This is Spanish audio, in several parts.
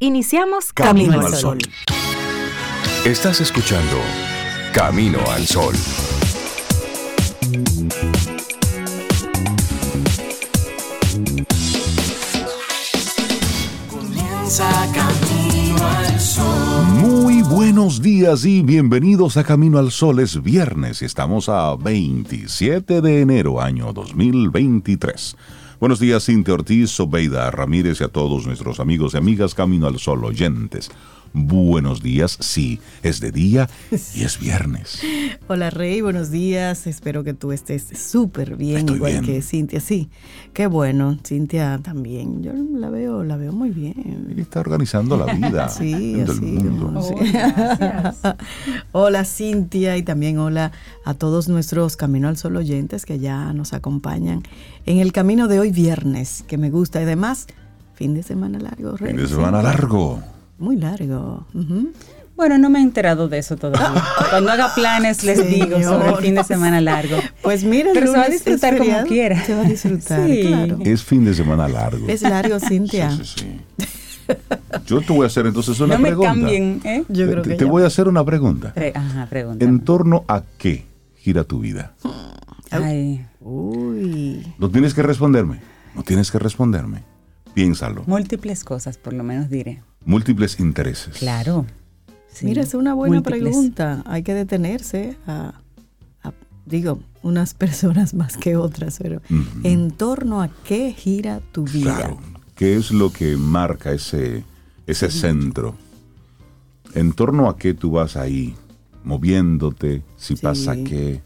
Iniciamos Camino, al Sol. Estás escuchando Camino al Sol. Comienza Camino al Sol. Muy buenos días y bienvenidos a Camino al Sol. Es viernes y estamos a 27 de enero, año 2023. Buenos días, Cintia Ortiz, Sobeida Ramírez y a todos nuestros amigos y amigas Camino al Sol oyentes. Buenos días, sí, es de día y es viernes. Hola Rey, buenos días. Espero que tú estés súper bien, Estoy igual bien. que Cintia. Sí, qué bueno. Cintia también. Yo la veo, la veo muy bien. Y está organizando la vida Sí, del así. mundo. sí. hola Cintia y también hola a todos nuestros Camino al Sol oyentes que ya nos acompañan en el camino de hoy viernes, que me gusta. Y además, fin de semana largo, Rey. Fin de semana largo. Muy largo. Bueno, no me he enterado de eso todavía. Cuando haga planes les digo sobre el fin de semana largo. Pues mira, Pero se va a disfrutar como quiera. Se va a disfrutar, Sí. claro. Es fin de semana largo. Es largo, Cintia. Sí, sí, sí. Yo te voy a hacer entonces una No me pregunta. cambien, ¿eh? Yo Te- creo te, que te ya voy a hacer una pregunta. Pre- Ajá, pregunta. ¿En torno a qué gira tu vida? Ay, Uy. No tienes que responderme. No tienes que responderme. Piénsalo. múltiples cosas, por lo menos diré. Múltiples intereses. Claro. Sí, Mira, es una buena múltiples. pregunta. Hay que detenerse a, a- digo, unas personas más que otras, pero en torno a qué gira tu vida. Claro. ¿Qué es lo que marca ese, ese centro? En torno a qué tú vas ahí, moviéndote, si Sí. pasa qué,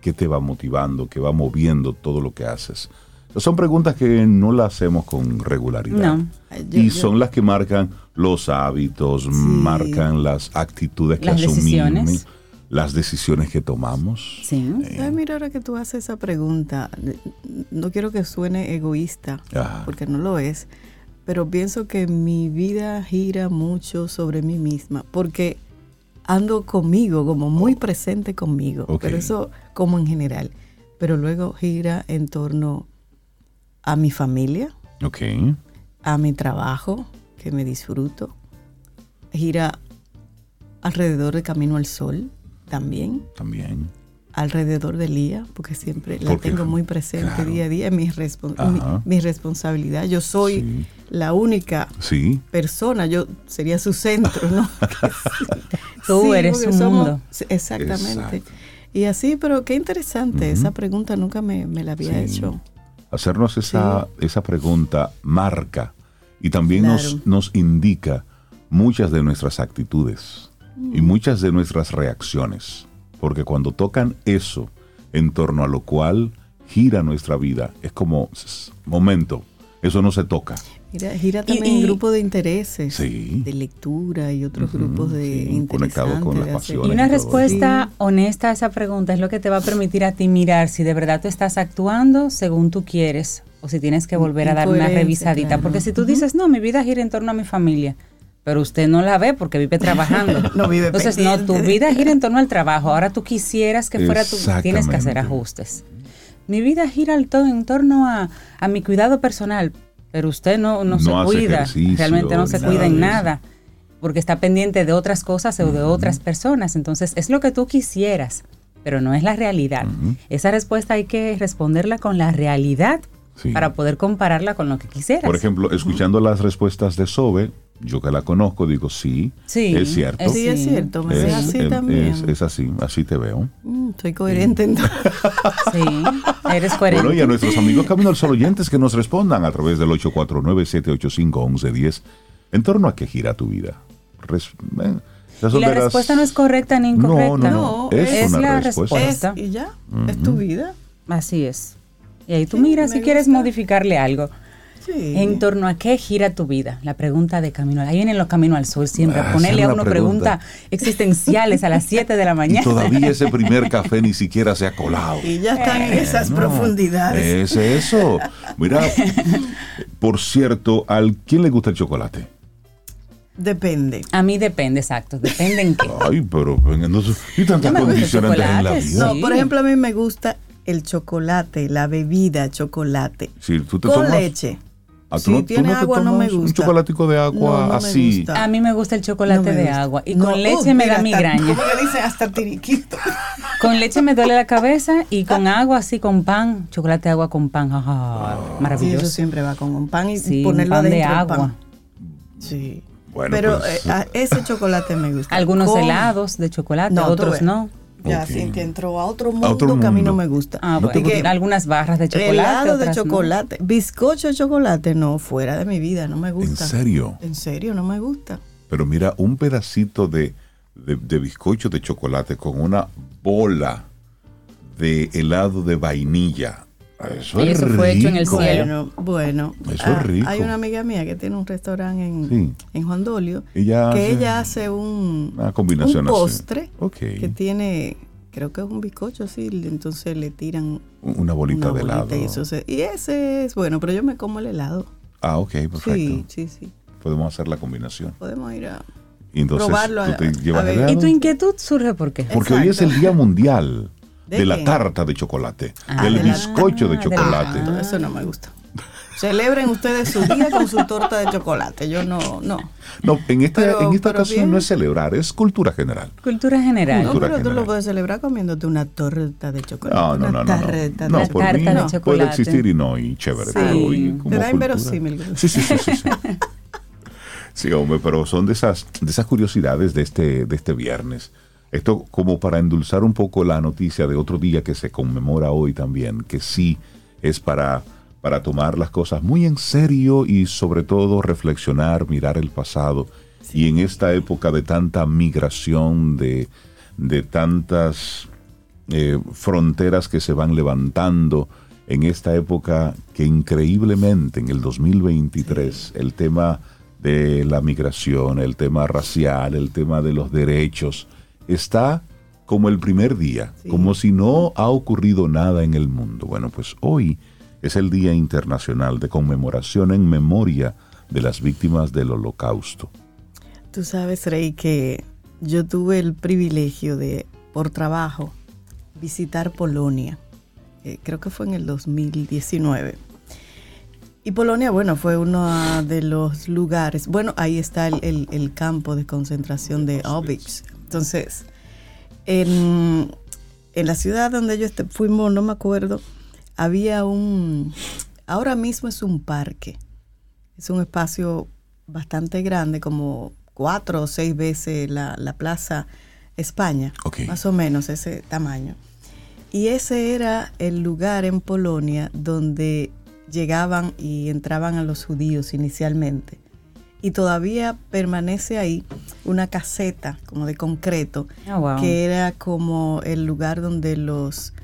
qué te va motivando, qué va moviendo todo lo que haces. Son preguntas que no las hacemos con regularidad. No. Yo- y yo- son las que marcan los hábitos, marcan las actitudes que Las asumimos, decisiones. las decisiones que tomamos. Sí. Ay, mira, ahora que tú haces esa pregunta, no quiero que suene egoísta, Ajá. porque no lo es, pero pienso que mi vida gira mucho sobre mí misma, porque ando conmigo, como muy presente conmigo, pero eso como en general, pero luego gira en torno a mi familia, a mi trabajo, que me disfruto, gira alrededor de Camino al Sol también También. alrededor del día, porque siempre la Porque, tengo muy presente claro. día a día, es mi, mi, mi responsabilidad. Yo soy Sí. la única Sí. persona, yo sería su centro, ¿no? Tú eres su somos- mundo. Exactamente. Exacto. Y así, pero qué interesante, esa pregunta nunca me, me la había Sí. hecho. Hacernos esa, esa pregunta marca y también Claro. nos, nos indica muchas de nuestras actitudes y Mm. muchas de nuestras reacciones. Porque cuando tocan eso en torno a lo cual gira nuestra vida, es como, momento, eso no se toca. Mira, gira Y- también en y- grupo de intereses, Sí. de lectura y otros grupos de sí, conectado con las pasiones. Y una y respuesta honesta a esa pregunta es lo que te va a permitir a ti mirar si de verdad tú estás actuando según tú quieres o si tienes que volver a dar una revisadita. claro. Porque si tú dices, no, mi vida gira en torno a mi familia, pero usted no la ve porque vive trabajando. No vive Entonces, no, tu vida gira en torno al trabajo. Ahora tú quisieras que fuera tú, tienes que hacer ajustes. Mi vida gira en torno a, a mi cuidado personal, pero usted no, no, No se cuida, realmente no se cuida en nada porque está pendiente de otras cosas o de otras personas. Entonces, es lo que tú quisieras, pero no es la realidad. Esa respuesta hay que responderla con la realidad Sí. para poder compararla con lo que quisieras. Por ejemplo, escuchando las respuestas de Sobe, yo que la conozco, digo, sí, Sí, es cierto. es- Sí, es Sí. cierto, me ves así em, también. es- es así, así te veo. Mm, soy coherente entonces. Sí, eres coherente. Bueno, y a nuestros amigos Camino al Sol oyentes que nos respondan a través del 849-785-1110 en torno a qué gira tu vida. Res- eh, y la las- respuesta no es correcta ni No, incorrecta. no, no, No, es, es una la respuesta. respuesta. Es, y ya, es tu vida. Así es. Y ahí tú Sí, miras si quieres modificarle algo. Sí. ¿En torno a qué gira tu vida? La pregunta de camino. Ahí vienen los caminos al sol siempre. Ah, Ponerle a uno pregunta. preguntas existenciales a las 7 de la Y mañana. todavía ese primer café ni siquiera se ha colado. Y ya están en esas No, profundidades. Es eso. Mira, por cierto, ¿al quién le gusta el chocolate? Depende. A mí depende, exacto. Depende en qué. Ay, pero no sé, y tantas condicionantes en la vida. No, por ejemplo, a mí me gusta el chocolate, la bebida chocolate. Si tú te con tomas, leche. Ah, ¿tú Si no- tiene no agua no me tomas Un gusta. chocolatico de agua No, no me así. gusta. A mí me gusta el chocolate de gusta. agua y No, con leche uh, me mira, da hasta- migraña. ¿Cómo que dice? Hasta tiriquito. Con leche me duele la cabeza y con agua así con pan, chocolate de agua con pan, ah, Sí, maravilloso. eso siempre va con un pan y Sí, un ponerlo pan de agua. pan. Sí. Bueno, Pero pues, eh, ese chocolate me gusta. Algunos Con- helados de chocolate, otros no. Ya, Ok. Cintia entró a otro mundo, otro que a mí no me gusta. Ah, ¿No bueno, algunas barras de chocolate. Helado de otras no. chocolate, bizcocho de chocolate, no, fuera de mi vida, no me ¿En gusta. serio? En serio, no me gusta. Pero mira, un pedacito de, de, de bizcocho de chocolate con una bola de helado de vainilla. Eso Y es eso fue hecho en el cielo. Bueno, bueno. Eso Ah, es rico. Hay una amiga mía que tiene un restaurante en, Sí. en Juan Dolio, Ella que hace ella hace un, Una combinación un postre que tiene, creo que es un bizcocho así, entonces le tiran Una bolita una de helado. y, eso se- y ese es bueno, pero yo me como el helado. Ah, ok, perfecto. Sí, sí, sí. Podemos hacer la combinación. Podemos ir a... Y entonces Probarlo tú a- te a llevas ver. helado. ¿Y tu inquietud surge por qué? Porque hoy es el Día Mundial de, ¿De la tarta de chocolate, Ah, del de la- bizcocho de de la- chocolate. Ah. Eso no me gusta. Celebren ustedes su día con su torta de chocolate. Yo no, no. No, en esta, Pero- en esta ocasión bien. no es celebrar, es cultura general. Cultura general. No, Cultura pero tú lo puedes celebrar comiéndote una torta de chocolate. No, no, una no, no. tarta No, de no por tarta mí de puede chocolate. existir y no, y chévere. Sí. Pero y como Te da inverosímil. Sí, sí, sí, sí. sí. Sí, hombre, pero son de esas, de esas curiosidades de este, de este viernes. Esto como para endulzar un poco la noticia de otro día que se conmemora hoy también, que sí es para, para tomar las cosas muy en serio y sobre todo reflexionar, mirar el pasado. Y en esta época de tanta migración, de, de tantas eh, fronteras que se van levantando, en esta época que increíblemente en el 2023 el tema de la migración, el tema racial, el tema de los derechos, está como el primer día, Sí. como si no ha ocurrido nada en el mundo. Bueno, pues hoy es el Día Internacional de Conmemoración en memoria de las víctimas del Holocausto. Tú sabes, Rey, que yo tuve el privilegio de, por trabajo, visitar Polonia. Eh, creo que fue en el 2019. Y Polonia, bueno, fue uno de los lugares. Bueno, ahí está el, el- el campo de concentración de Auschwitz. Entonces, en, en la ciudad donde yo este- fuimos, no me acuerdo, había un. Ahora mismo es un parque. Es un espacio bastante grande, como cuatro o seis veces la, la Plaza España, más o menos ese tamaño. Y ese era el lugar en Polonia donde llegaban y entraban a los judíos inicialmente. Y todavía permanece ahí una caseta como de concreto, Ah, wow. que era como el lugar donde los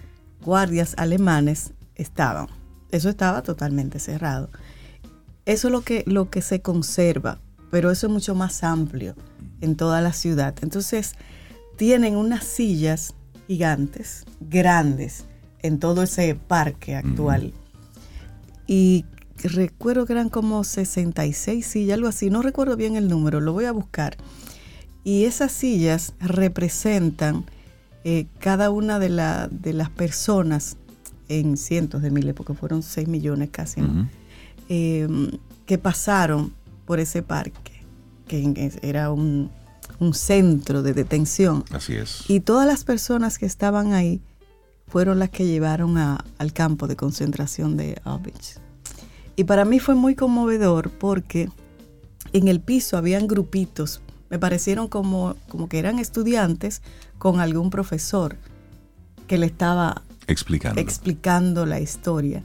guardias alemanes estaban. Eso estaba totalmente cerrado. Eso es lo que, lo que se conserva, pero eso es mucho más amplio en toda la ciudad. Entonces, tienen unas sillas gigantes, grandes, en todo ese parque actual. Y recuerdo que eran como 66 sillas, algo así, no recuerdo bien el número, lo voy a buscar. Y esas sillas representan eh, cada una de, la- de las personas en cientos de miles, porque fueron 6 millones casi, eh, que pasaron por ese parque, que era un, un centro de detención. Así es. Y todas las personas que estaban ahí fueron las que llevaron a- al campo de concentración de Auschwitz. Y para mí fue muy conmovedor porque en el piso habían grupitos, me parecieron como, como que eran estudiantes con algún profesor que le estaba Explicando. explicando la historia.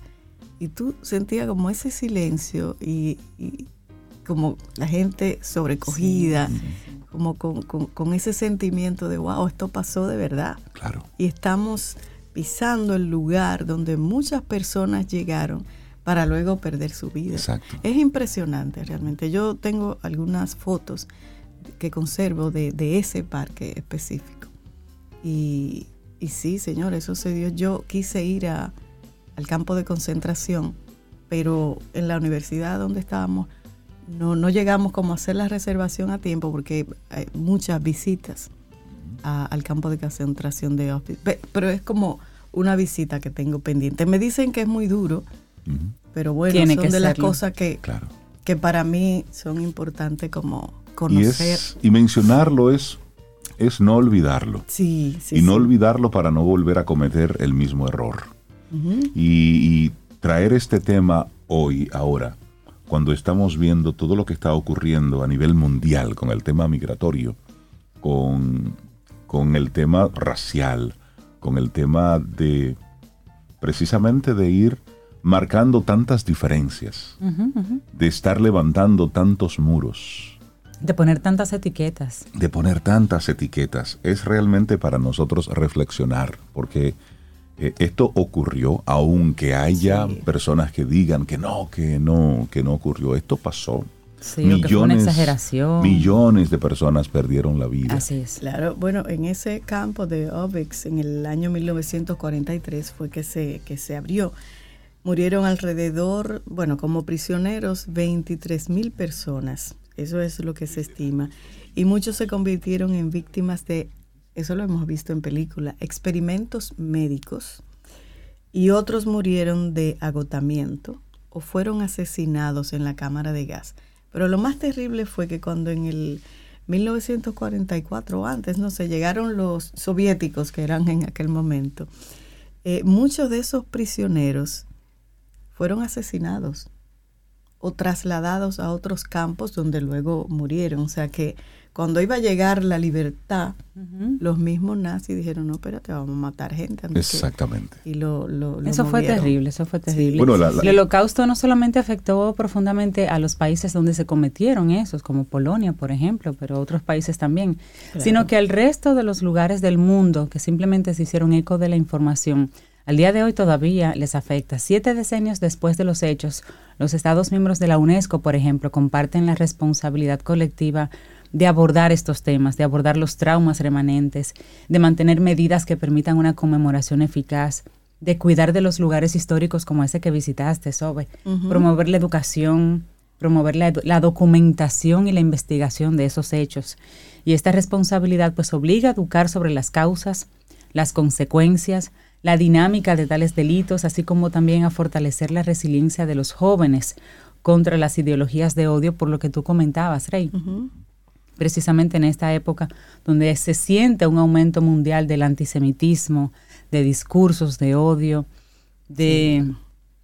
Y tú sentías como ese silencio y, y como la gente sobrecogida, como con, con- con ese sentimiento de, wow, esto pasó de verdad. claro. Y estamos pisando el lugar donde muchas personas llegaron para luego perder su vida. Exacto. Es impresionante realmente. Yo tengo algunas fotos que conservo de, de ese parque específico. Y, y sí, señor, eso se dio. Yo quise ir a- al campo de concentración, pero en la universidad donde estábamos no, no llegamos como a hacer la reservación a tiempo porque hay muchas visitas a- al campo de concentración de Auschwitz. Pe- Pero es como una visita que tengo pendiente. Me dicen que es muy duro, Pero bueno, Tiene son que de las cosas que, Claro. que para mí son importantes como Y, conocer. es, y mencionarlo es, es no olvidarlo. sí, sí. y no sí. olvidarlo para no volver a cometer el mismo error. Y, y traer este tema hoy, ahora, cuando estamos viendo todo lo que está ocurriendo a nivel mundial con el tema migratorio, con, con el tema racial, con el tema de precisamente de ir marcando tantas diferencias, Ujú, ujú. de estar levantando tantos muros, De poner tantas etiquetas. de poner tantas etiquetas, es realmente para nosotros reflexionar, porque eh, esto ocurrió, aunque haya Sí. personas que digan que no, que no, que no ocurrió, esto pasó. Sí, o que fue una exageración. millones de personas perdieron la vida. Así es. Claro, bueno, en ese campo de Obix, en el año 1943 fue que se, que se abrió. Murieron alrededor, bueno, como prisioneros, 23 mil personas. Eso es lo que se estima. Y muchos se convirtieron en víctimas de, eso lo hemos visto en película, experimentos médicos. Y otros murieron de agotamiento o fueron asesinados en la cámara de gas. Pero lo más terrible fue que cuando en el 1944 o antes, no sé, llegaron los soviéticos que eran en aquel momento, eh, muchos de esos prisioneros fueron asesinados o trasladados a otros campos donde luego murieron. O sea que cuando iba a llegar la libertad, los mismos nazis dijeron, no, espérate, vamos a matar gente. antes que-". Exactamente. Y lo, lo- lo Eso fue terrible, eso fue terrible. Bueno, la- la- el holocausto no solamente afectó profundamente a los países donde se cometieron esos, como Polonia, por ejemplo, pero otros países también, sino que al resto de los lugares del mundo que simplemente se hicieron eco de la información, al día de hoy todavía les afecta. Siete decenios después de los hechos, los Estados miembros de la UNESCO, por ejemplo, comparten la responsabilidad colectiva de abordar estos temas, de abordar los traumas remanentes, de mantener medidas que permitan una conmemoración eficaz, de cuidar de los lugares históricos como ese que visitaste, Sobe, promover la educación, promover la, documentación y la investigación de esos hechos. Y esta responsabilidad pues obliga a educar sobre las causas, las consecuencias, la dinámica de tales delitos, así como también a fortalecer la resiliencia de los jóvenes contra las ideologías de odio, por lo que tú comentabas, Rey precisamente en esta época donde se siente un aumento mundial del antisemitismo, de discursos de odio, de,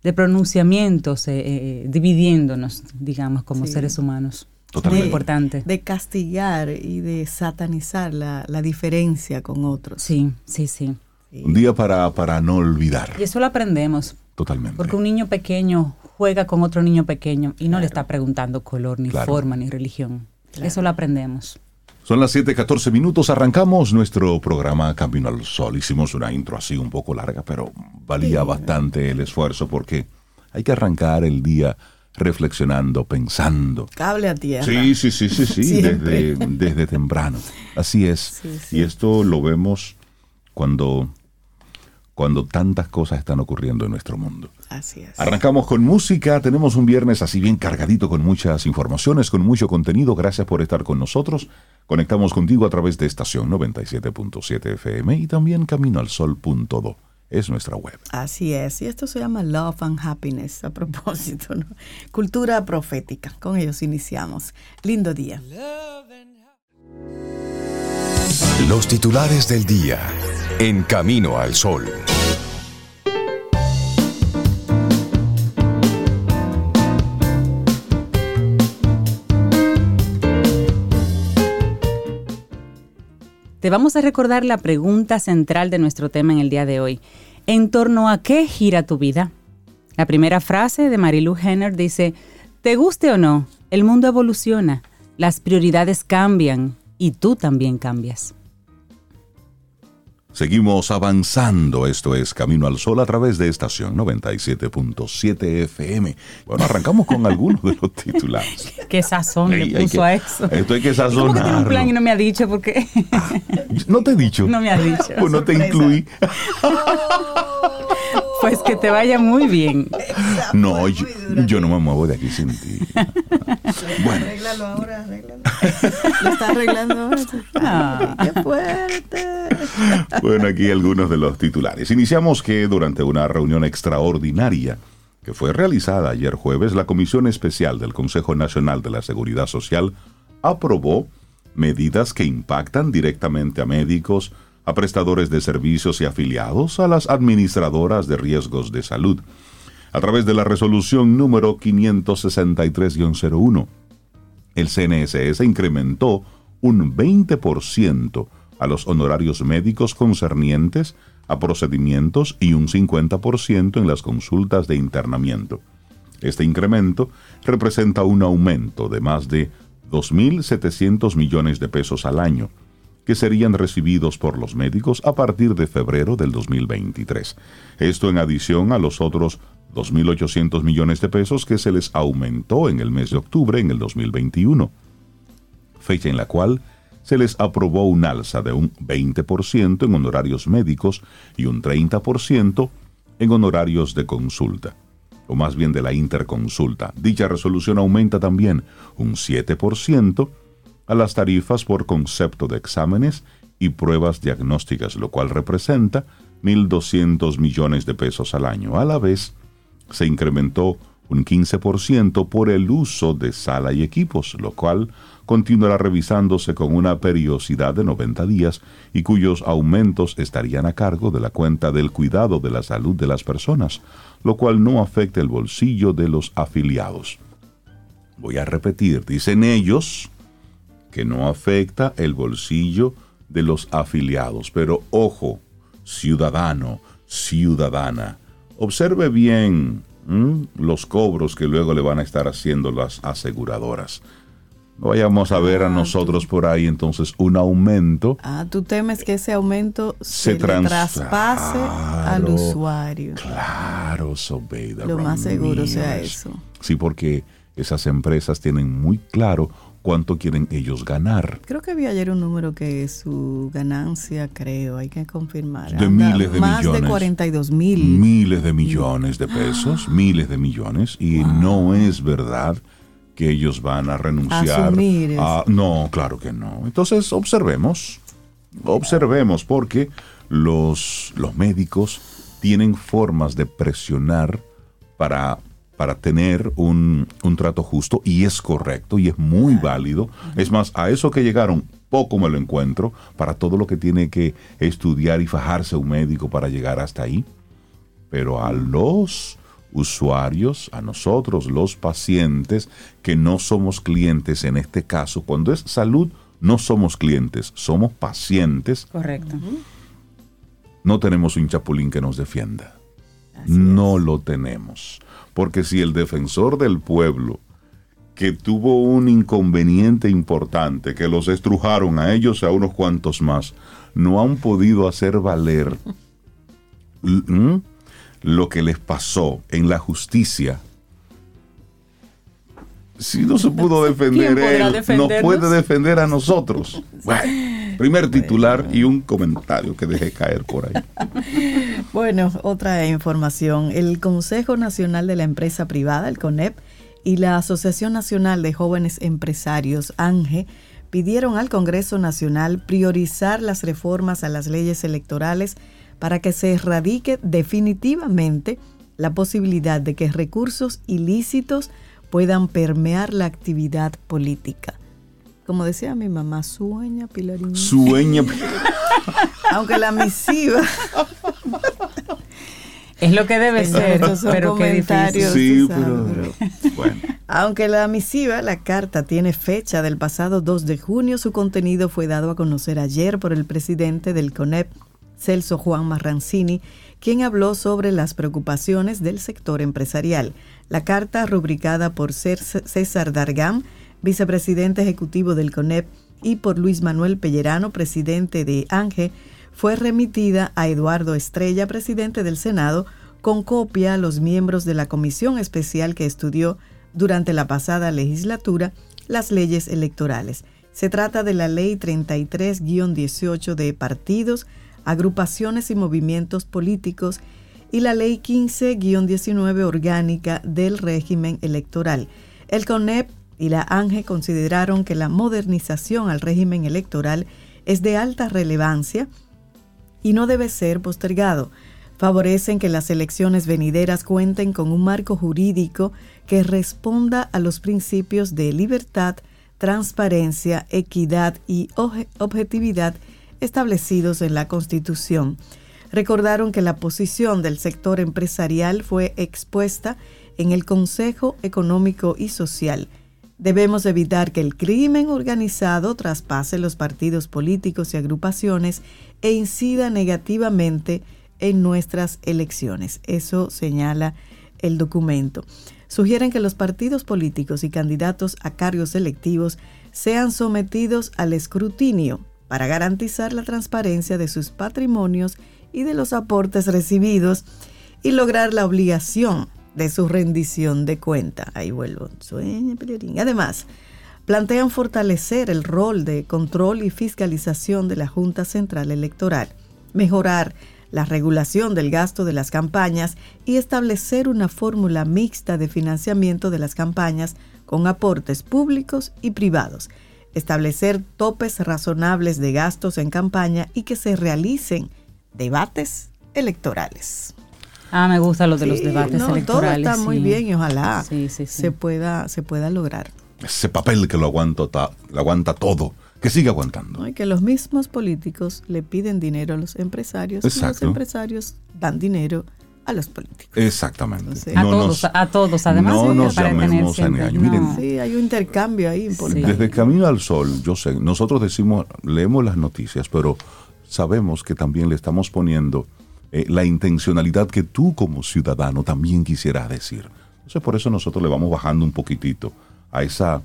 de pronunciamientos eh, eh, dividiéndonos, digamos, como Sí. seres humanos. Totalmente. Muy importante. De castigar y de satanizar la, la diferencia con otros. Sí, sí, sí. Un día para, para no olvidar. Y eso lo aprendemos, Totalmente. porque un niño pequeño juega con otro niño pequeño y no le está preguntando color, ni Claro. forma, ni religión. Eso lo aprendemos. Son las 7:14 minutos. Arrancamos nuestro programa Camino al Sol. Hicimos una intro así un poco larga, pero valía bastante el esfuerzo porque hay que arrancar el día reflexionando, pensando. Cable a tierra. Sí, sí, sí, sí, sí, desde, desde temprano. Así es. Sí, sí. Y esto lo vemos cuando, cuando tantas cosas están ocurriendo en nuestro mundo. Así es. Arrancamos con música, tenemos un viernes así bien cargadito con muchas informaciones, con mucho contenido. Gracias por estar con nosotros. Conectamos contigo a través de estación 97.7 FM y también caminoalsol.do. Es nuestra web. Así es. Y esto se llama Love and Happiness, a propósito, ¿no? Cultura profética. Con ellos iniciamos. Lindo día. Los titulares del día en Camino al Sol. Te vamos a recordar la pregunta central de nuestro tema en el día de hoy. ¿En torno a qué gira tu vida? La primera frase de Marilu Henner dice, te guste o no, el mundo evoluciona, las prioridades cambian y tú también cambias. Seguimos avanzando. Esto es Camino al Sol a través de estación 97.7 FM. Bueno, arrancamos con algunos de los titulares. ¿Qué sazón Ey, le puso que- a eso? Esto hay que ¿Cómo que tiene un plan y no me ha dicho? Porque No te he dicho. no me ha dicho. Pues no te incluí. Pues que te vaya muy bien. No, yo, yo no me muevo de aquí sin ti. Bueno, Arréglalo ahora, arréglalo. Lo está arreglando ahora. Ah. Ay, ¡Qué fuerte! bueno, aquí algunos de los titulares. Iniciamos que durante una reunión extraordinaria que fue realizada ayer jueves, la Comisión Especial del Consejo Nacional de la Seguridad Social aprobó medidas que impactan directamente a médicos, a prestadores de servicios y afiliados a las administradoras de riesgos de salud. A través de la resolución número 563-01, el CNSS incrementó un 20% a los honorarios médicos concernientes a procedimientos y un 50% en las consultas de internamiento. Este incremento representa un aumento de más de 2.700 millones de pesos al año, que serían recibidos por los médicos a partir de febrero del 2023. Esto en adición a los otros 2.800 millones de pesos que se les aumentó en el mes de octubre en el 2021, fecha en la cual se les aprobó un alza de un 20% en honorarios médicos y un 30% en honorarios de consulta, o más bien de la interconsulta. Dicha resolución aumenta también un 7% a las tarifas por concepto de exámenes y pruebas diagnósticas, lo cual representa 1.200 millones de pesos al año. A la vez, se incrementó un 15% por el uso de sala y equipos, lo cual continuará revisándose con una periodicidad de 90 días y cuyos aumentos estarían a cargo de la cuenta del cuidado de la salud de las personas, lo cual no afecta el bolsillo de los afiliados. Voy a repetir, dicen ellos que no afecta el bolsillo de los afiliados, pero ojo, ciudadano, ciudadana, observe bien los cobros que luego le van a estar haciendo las aseguradoras vayamos a ver a ah, nosotros por ahí entonces un aumento. Ah, tú temes que ese aumento se, traspase al usuario. Claro, Sobeida. Lo más seguro sea eso. Sí, porque esas empresas tienen muy claro cuánto quieren ellos ganar. Creo que vi ayer un número que su ganancia, creo, hay que confirmar. De miles de más millones. Más de 42 mil. Miles de millones de pesos, miles de millones. Y no es verdad que ellos van a renunciar a... No, claro que no. Entonces, observemos, observemos, porque los, los médicos tienen formas de presionar para, para tener un, un, trato justo y es correcto y es muy válido. Es más, a eso que llegaron, poco me lo encuentro para todo lo que tiene que estudiar y fajarse un médico para llegar hasta ahí. Pero a los usuarios, a nosotros los pacientes, que no somos clientes en este caso. Cuando es salud, no somos clientes, somos pacientes. Correcto. No tenemos un chapulín que nos defienda. No lo tenemos. Porque si el defensor del pueblo, que tuvo un inconveniente importante, que los estrujaron a ellos y a unos cuantos más, no han podido hacer valer lo que les pasó en la justicia, si no se pudo defender él, no puede defender a nosotros. Bueno, primer titular y un comentario que dejé caer por ahí. Bueno, otra información. El Consejo Nacional de la Empresa Privada, el CONEP, y la Asociación Nacional de Jóvenes Empresarios, ANGE, pidieron al Congreso Nacional priorizar las reformas a las leyes electorales para que se erradique definitivamente la posibilidad de que recursos ilícitos puedan permear la actividad política. Como decía mi mamá, sueña Pilarín. Sueña. Aunque la misiva. Es lo que debe ser, pero comentarios. Sí, pero, bueno. Aunque la misiva, la carta, tiene fecha del pasado 2 de junio, su contenido fue dado a conocer ayer por el presidente del CONEP, Celso Juan Marrancini, quien habló sobre las preocupaciones del sector empresarial. La carta, rubricada por César Dargam, vicepresidente ejecutivo del CONEP, y por Luis Manuel Pellerano, presidente de ANGE, fue remitida a Eduardo Estrella, presidente del Senado, con copia a los miembros de la comisión especial que estudió durante la pasada legislatura las leyes electorales. Se trata de la Ley 33-18 de partidos, agrupaciones y movimientos políticos y la Ley 15-19 orgánica del régimen electoral. El CONEP y la ANGE consideraron que la modernización al régimen electoral es de alta relevancia y no debe ser postergado. favorecen que las elecciones venideras cuenten con un marco jurídico que responda a los principios de libertad, transparencia, equidad y objetividad establecidos en la Constitución. Recordaron que la posición del sector empresarial fue expuesta en el Consejo Económico y Social. Debemos evitar que el crimen organizado traspase los partidos políticos y agrupaciones e incida negativamente en nuestras elecciones. Eso señala el documento. Sugieren que los partidos políticos y candidatos a cargos electivos sean sometidos al escrutinio para garantizar la transparencia de sus patrimonios y de los aportes recibidos y lograr la obligación de su rendición de cuenta. Ahí vuelvo. Sueña, Además, plantean fortalecer el rol de control y fiscalización de la Junta Central Electoral, mejorar la regulación del gasto de las campañas y establecer una fórmula mixta de financiamiento de las campañas con aportes públicos y privados, establecer topes razonables de gastos en campaña y que se realicen debates electorales. Ah, me gusta lo de los debates electorales. Todo está muy bien y ojalá se pueda se pueda lograr. Ese papel que lo aguanta, lo aguanta todo que siga aguantando. Y que los mismos políticos le piden dinero a los empresarios y los empresarios dan dinero a los políticos. Exactamente. a, todos, a todos, además. No nos llamemos a engaño. Miren, sí, hay un intercambio ahí importante. Desde Camino al Sol, yo sé, nosotros decimos, leemos las noticias, pero sabemos que también le estamos poniendo eh, la intencionalidad que tú como ciudadano también quisieras decir. Entonces por eso nosotros le vamos bajando un poquitito a esa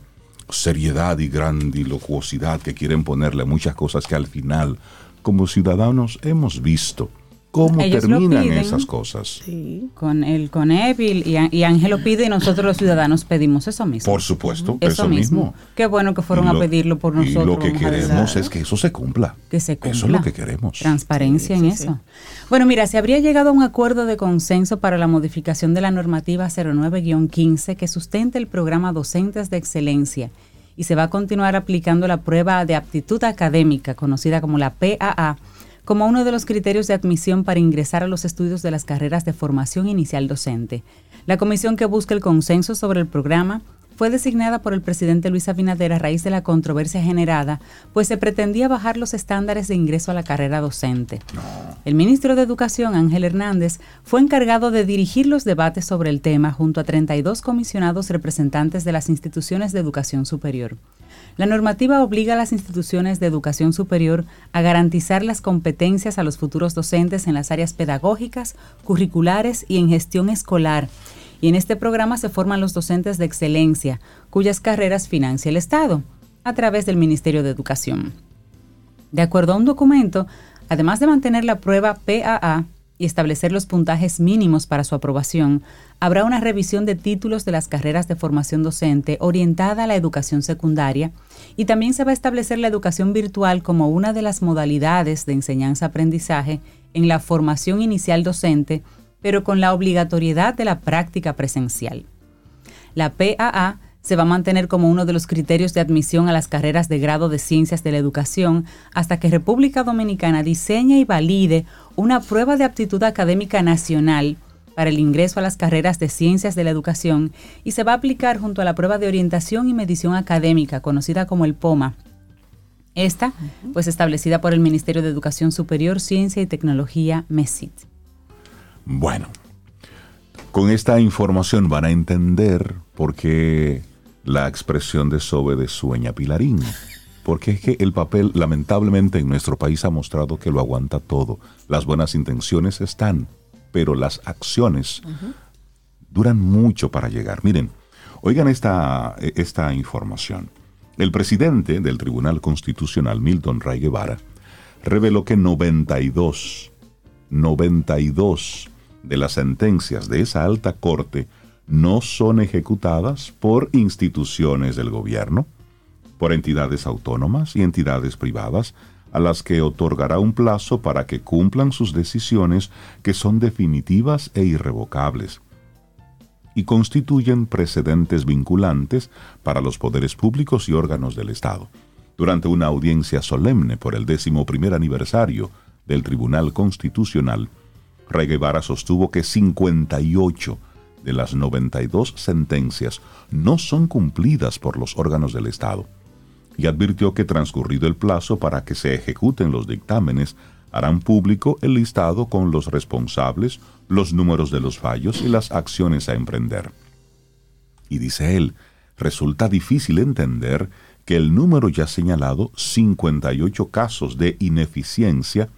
seriedad y grandilocuosidad que quieren ponerle muchas cosas que al final, como ciudadanos, hemos visto cómo terminan esas cosas. Con el con y, y Ángel lo pide y nosotros los ciudadanos pedimos eso mismo. Por supuesto, eso, mismo. Qué bueno que fueron a pedirlo por nosotros. Y lo que queremos es que eso se cumpla. Que se cumpla. Eso es lo que queremos. Transparencia en eso. Bueno, mira, se habría llegado a un acuerdo de consenso para la modificación de la normativa 09-15 que sustenta el programa Docentes de Excelencia y se va a continuar aplicando la prueba de aptitud académica, conocida como la PAA, como uno de los criterios de admisión para ingresar a los estudios de las carreras de formación inicial docente. La comisión que busca el consenso sobre el programa fue designada por el presidente Luis Abinader a raíz de la controversia generada, pues se pretendía bajar los estándares de ingreso a la carrera docente. El ministro de Educación, Ángel Hernández, fue encargado de dirigir los debates sobre el tema junto a 32 comisionados representantes de las instituciones de educación superior. La normativa obliga a las instituciones de educación superior a garantizar las competencias a los futuros docentes en las áreas pedagógicas, curriculares y en gestión escolar y en este programa se forman los docentes de excelencia, cuyas carreras financia el Estado, a través del Ministerio de Educación. De acuerdo a un documento, además de mantener la prueba PAA y establecer los puntajes mínimos para su aprobación, habrá una revisión de títulos de las carreras de formación docente orientada a la educación secundaria y también se va a establecer la educación virtual como una de las modalidades de enseñanza-aprendizaje en la formación inicial docente pero con la obligatoriedad de la práctica presencial. La PAA se va a mantener como uno de los criterios de admisión a las carreras de grado de ciencias de la educación hasta que República Dominicana diseñe y valide una prueba de aptitud académica nacional para el ingreso a las carreras de ciencias de la educación y se va a aplicar junto a la prueba de orientación y medición académica conocida como el POMA. Esta, pues establecida por el Ministerio de Educación Superior, Ciencia y Tecnología, MESIT. Bueno, con esta información van a entender por qué la expresión de Sobe de sueña Pilarín. Porque es que el papel, lamentablemente, en nuestro país ha mostrado que lo aguanta todo. Las buenas intenciones están, pero las acciones duran mucho para llegar. Miren, oigan esta, esta información. El presidente del Tribunal Constitucional, Milton Ray Guevara, reveló que 92, 92 de las sentencias de esa alta corte no son ejecutadas por instituciones del gobierno, por entidades autónomas y entidades privadas, a las que otorgará un plazo para que cumplan sus decisiones que son definitivas e irrevocables y constituyen precedentes vinculantes para los poderes públicos y órganos del Estado. Durante una audiencia solemne por el décimo primer aniversario del Tribunal Constitucional, Ray Guevara sostuvo que 58 de las 92 sentencias no son cumplidas por los órganos del Estado y advirtió que transcurrido el plazo para que se ejecuten los dictámenes, harán público el listado con los responsables, los números de los fallos y las acciones a emprender. Y dice él, resulta difícil entender que el número ya señalado, 58 casos de ineficiencia,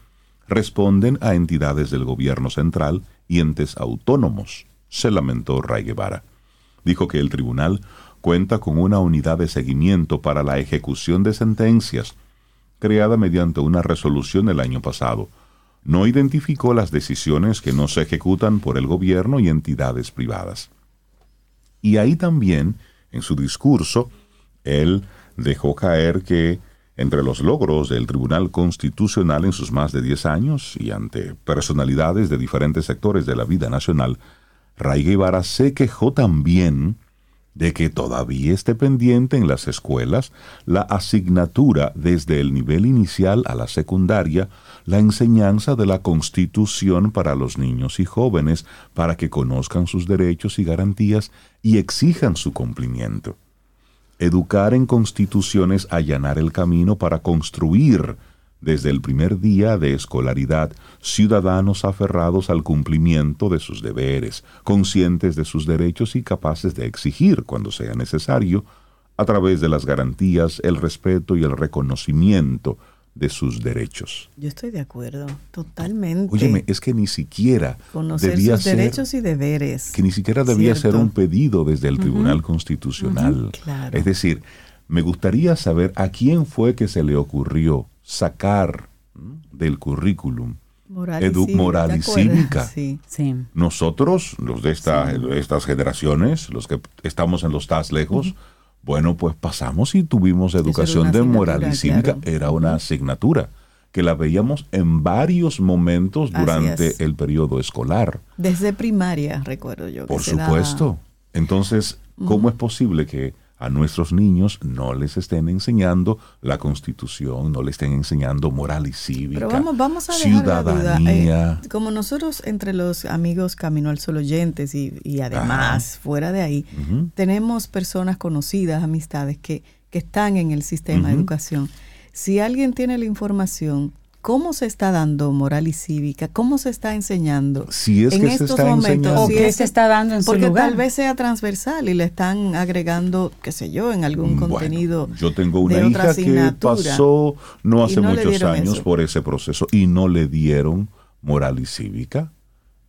responden a entidades del gobierno central y entes autónomos, se lamentó Ray Guevara. Dijo que el tribunal cuenta con una unidad de seguimiento para la ejecución de sentencias, creada mediante una resolución el año pasado. No identificó las decisiones que no se ejecutan por el gobierno y entidades privadas. Y ahí también, en su discurso, él dejó caer que entre los logros del Tribunal Constitucional en sus más de 10 años y ante personalidades de diferentes sectores de la vida nacional, Ray Guevara se quejó también de que todavía esté pendiente en las escuelas la asignatura desde el nivel inicial a la secundaria, la enseñanza de la Constitución para los niños y jóvenes para que conozcan sus derechos y garantías y exijan su cumplimiento. Educar en constituciones allanar el camino para construir desde el primer día de escolaridad ciudadanos aferrados al cumplimiento de sus deberes, conscientes de sus derechos y capaces de exigir, cuando sea necesario, a través de las garantías, el respeto y el reconocimiento de sus derechos. Yo estoy de acuerdo, totalmente. Óyeme, es que ni siquiera Conocer debía sus ser, derechos y deberes. que ni siquiera debía Cierto. ser un pedido desde el Tribunal Constitucional. claro. Es decir, me gustaría saber a quién fue que se le ocurrió sacar del currículum Moral y edu- cívica, moral y cívica. Sí. Sí. Nosotros, los de esta, estas generaciones, los que estamos en los TAS lejos, bueno, pues pasamos y tuvimos educación de moral y cívica. claro. Era una asignatura que la veíamos en varios momentos durante el periodo escolar. Desde primaria, recuerdo yo. que Por daba- supuesto. Entonces, ¿cómo es posible que a nuestros niños no les estén enseñando la constitución, no les estén enseñando moral y cívica, Pero vamos, vamos a dejar la duda. ciudadanía? Eh, como nosotros entre los amigos Camino al Sol oyentes y, y además fuera de ahí, tenemos personas conocidas, amistades que, que están en el sistema de educación. Si alguien tiene la información, ¿cómo se está dando moral y cívica? ¿Cómo se está enseñando? Si es en que se estos está momentos, enseñando. O si qué es- se está dando en su porque lugar. tal vez sea transversal y le están agregando, qué sé yo, en algún Bueno, contenido. yo tengo una de otra hija que pasó no hace no muchos años eso. por ese proceso y no le dieron moral y cívica.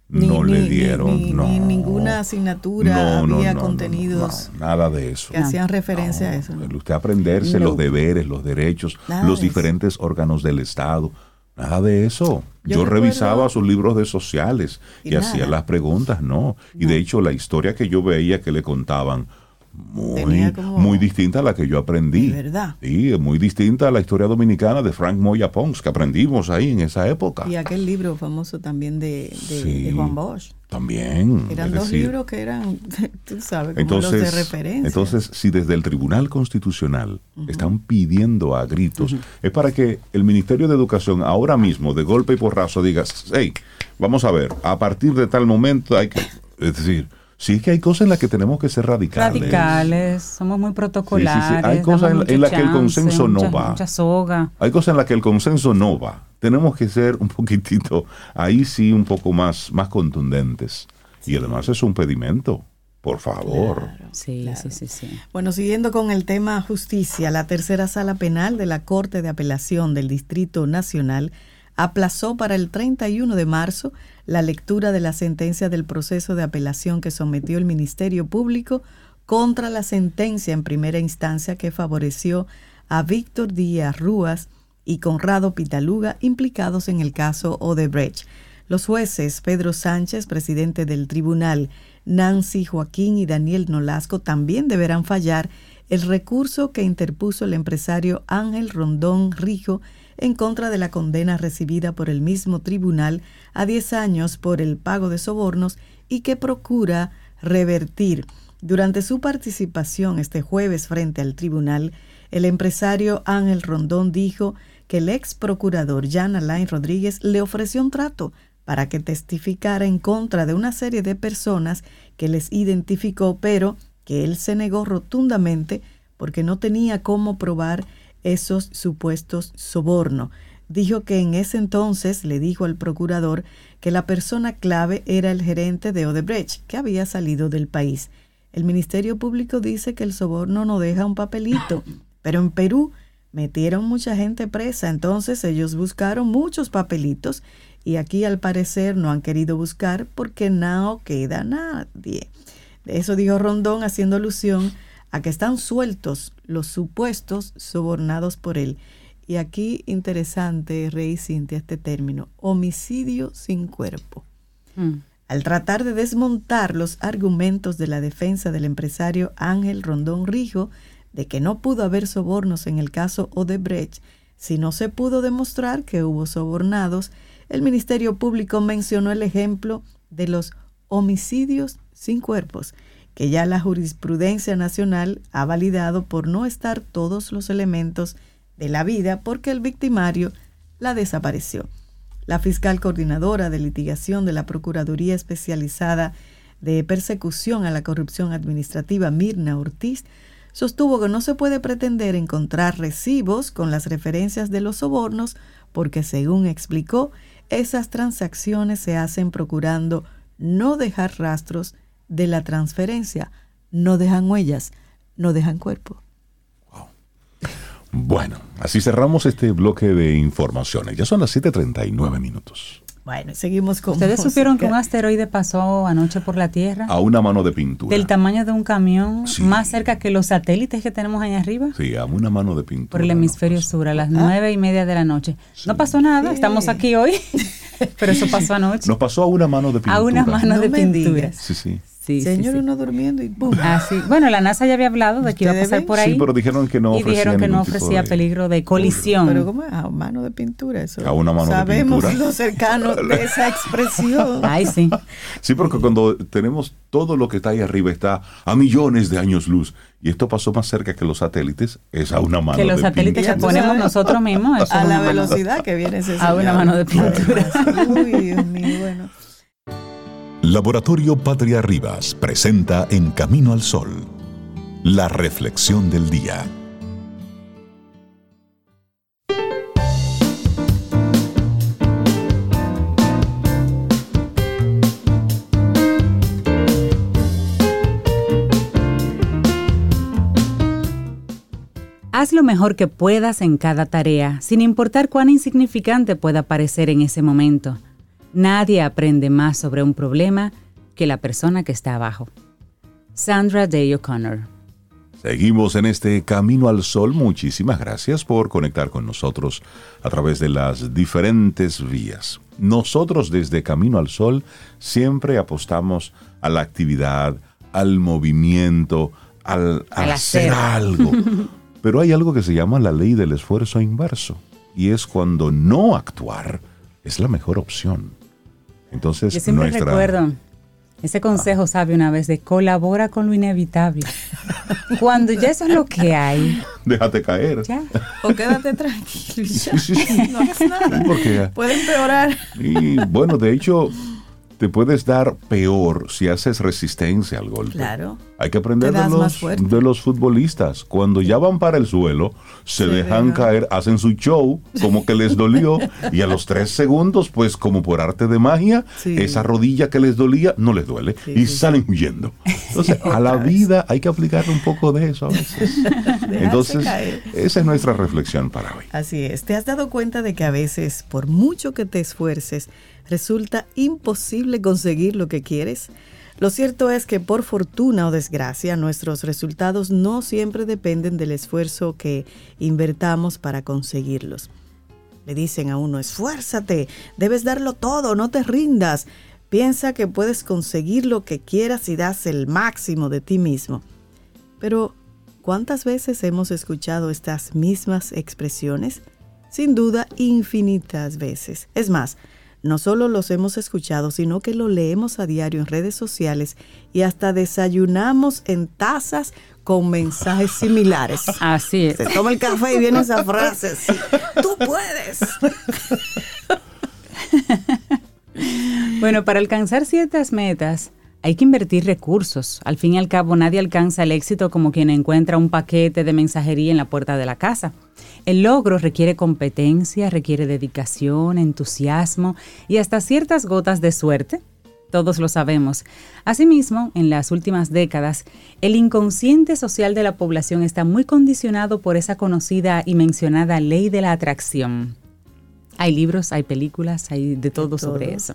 Ni- no ni- le dieron, ni- no. ni ninguna asignatura No, había no, no, contenidos no, nada de eso. que hacían referencia a eso. Usted aprenderse No. los deberes, los derechos, Nada los diferentes órganos del Estado. Nada de eso. Yo revisaba sus libros de sociales Y y, hacía las preguntas, no. Y de hecho la historia que yo veía que le contaban, muy, como- muy distinta a la que yo aprendí. De verdad. Sí, muy distinta a la historia dominicana de Frank Moya Pons, que aprendimos ahí en esa época. Y aquel libro famoso también de, de- Sí. de Juan Bosch. También. Eran dos decir, libros que eran, tú sabes, como Entonces, los de referencia. entonces, si desde el Tribunal Constitucional están pidiendo a gritos, es para que el Ministerio de Educación ahora mismo, de golpe y porrazo, diga, hey, vamos a ver, a partir de tal momento hay que... Es decir, sí es que hay cosas en las que tenemos que ser radicales. Radicales, somos muy protocolares. Hay cosas en- en las que el consenso no mucha- va. Mucha soga. Hay cosas en las que el consenso no va. Tenemos que ser un poquitito, ahí sí, un poco más, más contundentes. Y además es un pedimento, por favor. Sí, sí, sí, sí. Bueno, siguiendo con el tema justicia, la tercera sala penal de la Corte de Apelación del Distrito Nacional aplazó para el 31 de marzo la lectura de la sentencia del proceso de apelación que sometió el Ministerio Público contra la sentencia en primera instancia que favoreció a Víctor Díaz Rúas y Conrado Pitaluga implicados en el caso Odebrecht. Los jueces Pedro Sánchez, presidente del tribunal, Nancy Joaquín y Daniel Nolasco también deberán fallar el recurso que interpuso el empresario Ángel Rondón Rijo en contra de la condena recibida por el mismo tribunal a 10 años por el pago de sobornos y que procura revertir. Durante su participación este jueves frente al tribunal, el empresario Ángel Rondón dijo que el ex procurador Jan Alain Rodríguez le ofreció un trato para que testificara en contra de una serie de personas que les identificó, pero que él se negó rotundamente porque no tenía cómo probar esos supuestos sobornos. Dijo que en ese entonces le dijo al procurador que la persona clave era el gerente de Odebrecht, que había salido del país. El Ministerio Público dice que el soborno no deja un papelito, pero en Perú metieron mucha gente presa, entonces ellos buscaron muchos papelitos y aquí al parecer no han querido buscar porque no queda nadie. Eso dijo Rondón haciendo alusión a que están sueltos los supuestos sobornados por él. Y aquí interesante, Rey Cintia, este término, homicidio sin cuerpo. Mm. Al tratar de desmontar los argumentos de la defensa del empresario Ángel Rondón Rijo de que no pudo haber sobornos en el caso Odebrecht, si no se pudo demostrar que hubo sobornados, el Ministerio Público mencionó el ejemplo de los homicidios sin cuerpos, que ya la jurisprudencia nacional ha validado por no estar todos los elementos de la vida porque el victimario la desapareció. La fiscal coordinadora de litigación de la Procuraduría Especializada de Persecución a la Corrupción Administrativa, Mirna Ortiz, sostuvo que no se puede pretender encontrar recibos con las referencias de los sobornos porque, según explicó, esas transacciones se hacen procurando no dejar rastros de la transferencia, no dejan huellas, no dejan cuerpo. Bueno, así cerramos este bloque de informaciones. Ya son las 7:39 minutos. Bueno, seguimos con. ¿Ustedes supieron que un asteroide pasó anoche por la Tierra? A una mano de pintura. Del tamaño de un camión, más cerca que los satélites que tenemos allá arriba. Sí, a una mano de pintura. Por el hemisferio sur, a las nueve y media de la noche. No pasó nada, estamos aquí hoy, pero eso pasó anoche. Nos pasó a una mano de pintura. A una mano de pintura. Sí, sí. Señor, uno durmiendo y ¡pum! Ah, Bueno, la NASA ya había hablado de que iba a pasar por ahí. Sí, pero dijeron que no ofrecía, y dijeron que no ofrecía peligro de colisión. Pero ¿cómo es? A mano de pintura eso. A una mano de pintura. Sabemos lo cercano de esa expresión. Ay, sí. Sí, porque cuando tenemos todo lo que está ahí arriba está a millones de años luz y esto pasó más cerca que los satélites, es a una mano de pintura. Que los satélites que ponemos nosotros mismos. a la velocidad que viene ese A una mano de pintura. Uy, Dios mío, bueno. Laboratorio Patria Rivas presenta En Camino al Sol, la reflexión del día. Haz lo mejor que puedas en cada tarea, sin importar cuán insignificante pueda parecer en ese momento. Nadie aprende más sobre un problema que la persona que está abajo. Sandra Day O'Connor. Seguimos en este Camino al Sol. Muchísimas gracias por conectar con nosotros a través de las diferentes vías. Nosotros desde Camino al Sol siempre apostamos a la actividad, al movimiento, al, hacer algo. Pero hay algo que se llama la ley del esfuerzo inverso. Y es cuando no actuar es la mejor opción. Entonces, Yo siempre recuerdo ese consejo sabio una vez de colabora con lo inevitable. Cuando ya eso es lo que hay. Déjate caer. Ya. O quédate tranquilo. No es nada. Puede empeorar. Y bueno, de hecho, te puedes dar peor si haces resistencia al golpe. Claro. Hay que aprender de los, de los, futbolistas. Cuando ya van para el suelo, se, dejan caer, hacen su show como que les dolió y a los tres segundos, pues como por arte de magia, esa rodilla que les dolía no les duele y salen huyendo. Entonces, a la vida hay que aplicarle un poco de eso a veces. Entonces, esa es nuestra reflexión para hoy. Así es. ¿Te has dado cuenta de que a veces, por mucho que te esfuerces, resulta imposible conseguir lo que quieres? Lo cierto es que por fortuna o desgracia nuestros resultados no siempre dependen del esfuerzo que invertamos para conseguirlos. Le dicen a uno, esfuérzate, debes darlo todo, no te rindas. Piensa que puedes conseguir lo que quieras y das el máximo de ti mismo. Pero, ¿cuántas veces hemos escuchado estas mismas expresiones? Sin duda, infinitas veces. Es más, no solo los hemos escuchado, sino que lo leemos a diario en redes sociales y hasta desayunamos en tazas con mensajes similares. Así es. Se toma el café y viene esa frase, tú puedes. Bueno, para alcanzar ciertas metas hay que invertir recursos. Al fin y al cabo, nadie alcanza el éxito como quien encuentra un paquete de mensajería en la puerta de la casa. El logro requiere competencia, requiere dedicación, entusiasmo y hasta ciertas gotas de suerte. Todos lo sabemos. Asimismo, en las últimas décadas, el inconsciente social de la población está muy condicionado por esa conocida y mencionada ley de la atracción. Hay libros, hay películas, hay de todo, sobre eso.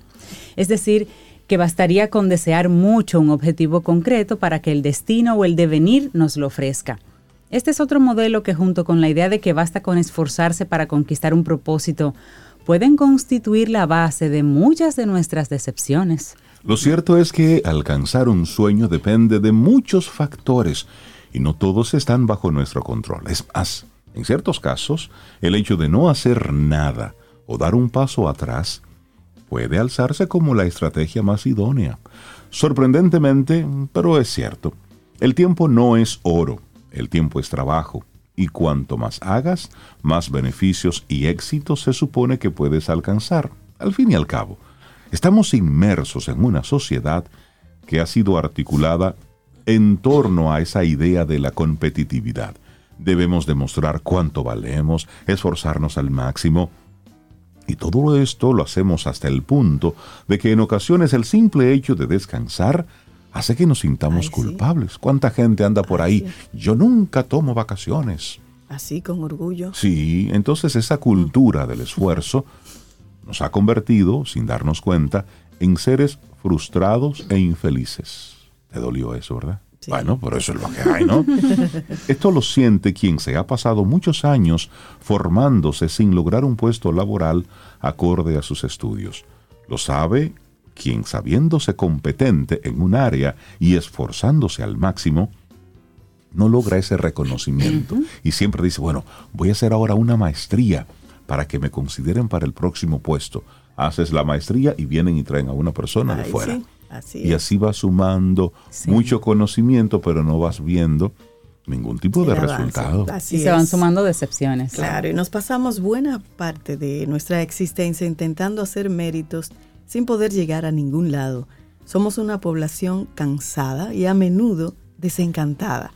Es decir, que bastaría con desear mucho un objetivo concreto para que el destino o el devenir nos lo ofrezca. Este es otro modelo que junto con la idea de que basta con esforzarse para conquistar un propósito, pueden constituir la base de muchas de nuestras decepciones. Lo cierto es que alcanzar un sueño depende de muchos factores y no todos están bajo nuestro control. Es más, en ciertos casos, el hecho de no hacer nada o dar un paso atrás puede alzarse como la estrategia más idónea. Sorprendentemente, pero es cierto, el tiempo no es oro, el tiempo es trabajo, y cuanto más hagas, más beneficios y éxitos se supone que puedes alcanzar. Al fin y al cabo, estamos inmersos en una sociedad que ha sido articulada en torno a esa idea de la competitividad. Debemos demostrar cuánto valemos, esforzarnos al máximo, y todo esto lo hacemos hasta el punto de que en ocasiones el simple hecho de descansar hace que nos sintamos culpables. ¿Cuánta gente anda por ahí? Yo nunca tomo vacaciones. Así, con orgullo. Sí, entonces esa cultura del esfuerzo nos ha convertido, sin darnos cuenta, en seres frustrados e infelices. ¿Te dolió eso, verdad? Bueno, pero eso es lo que hay, ¿no? Esto lo siente quien se ha pasado muchos años formándose sin lograr un puesto laboral acorde a sus estudios. Lo sabe quien sabiéndose competente en un área y esforzándose al máximo, no logra ese reconocimiento y siempre dice, bueno, voy a hacer ahora una maestría para que me consideren para el próximo puesto. Haces la maestría y vienen y traen a una persona de fuera y así vas sumando mucho conocimiento, pero no vas viendo ningún tipo de resultado. y se van sumando decepciones. Claro, y nos pasamos buena parte de nuestra existencia intentando hacer méritos sin poder llegar a ningún lado. Somos una población cansada y a menudo desencantada.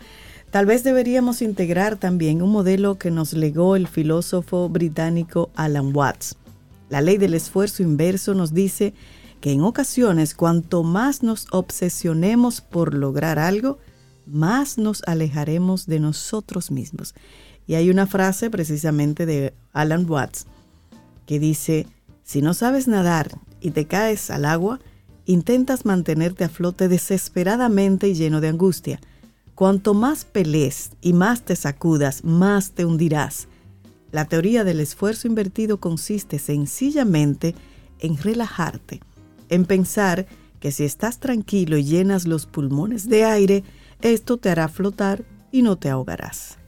Tal vez deberíamos integrar también un modelo que nos legó el filósofo británico Alan Watts. La ley del esfuerzo inverso nos dice que en ocasiones cuanto más nos obsesionemos por lograr algo, más nos alejaremos de nosotros mismos. Y hay una frase precisamente de Alan Watts que dice, si no sabes nadar y te caes al agua, intentas mantenerte a flote desesperadamente y lleno de angustia. Cuanto más pelees y más te sacudas, más te hundirás. La teoría del esfuerzo invertido consiste sencillamente en relajarte en pensar que si estás tranquilo y llenas los pulmones de aire, esto te hará flotar y no te ahogarás.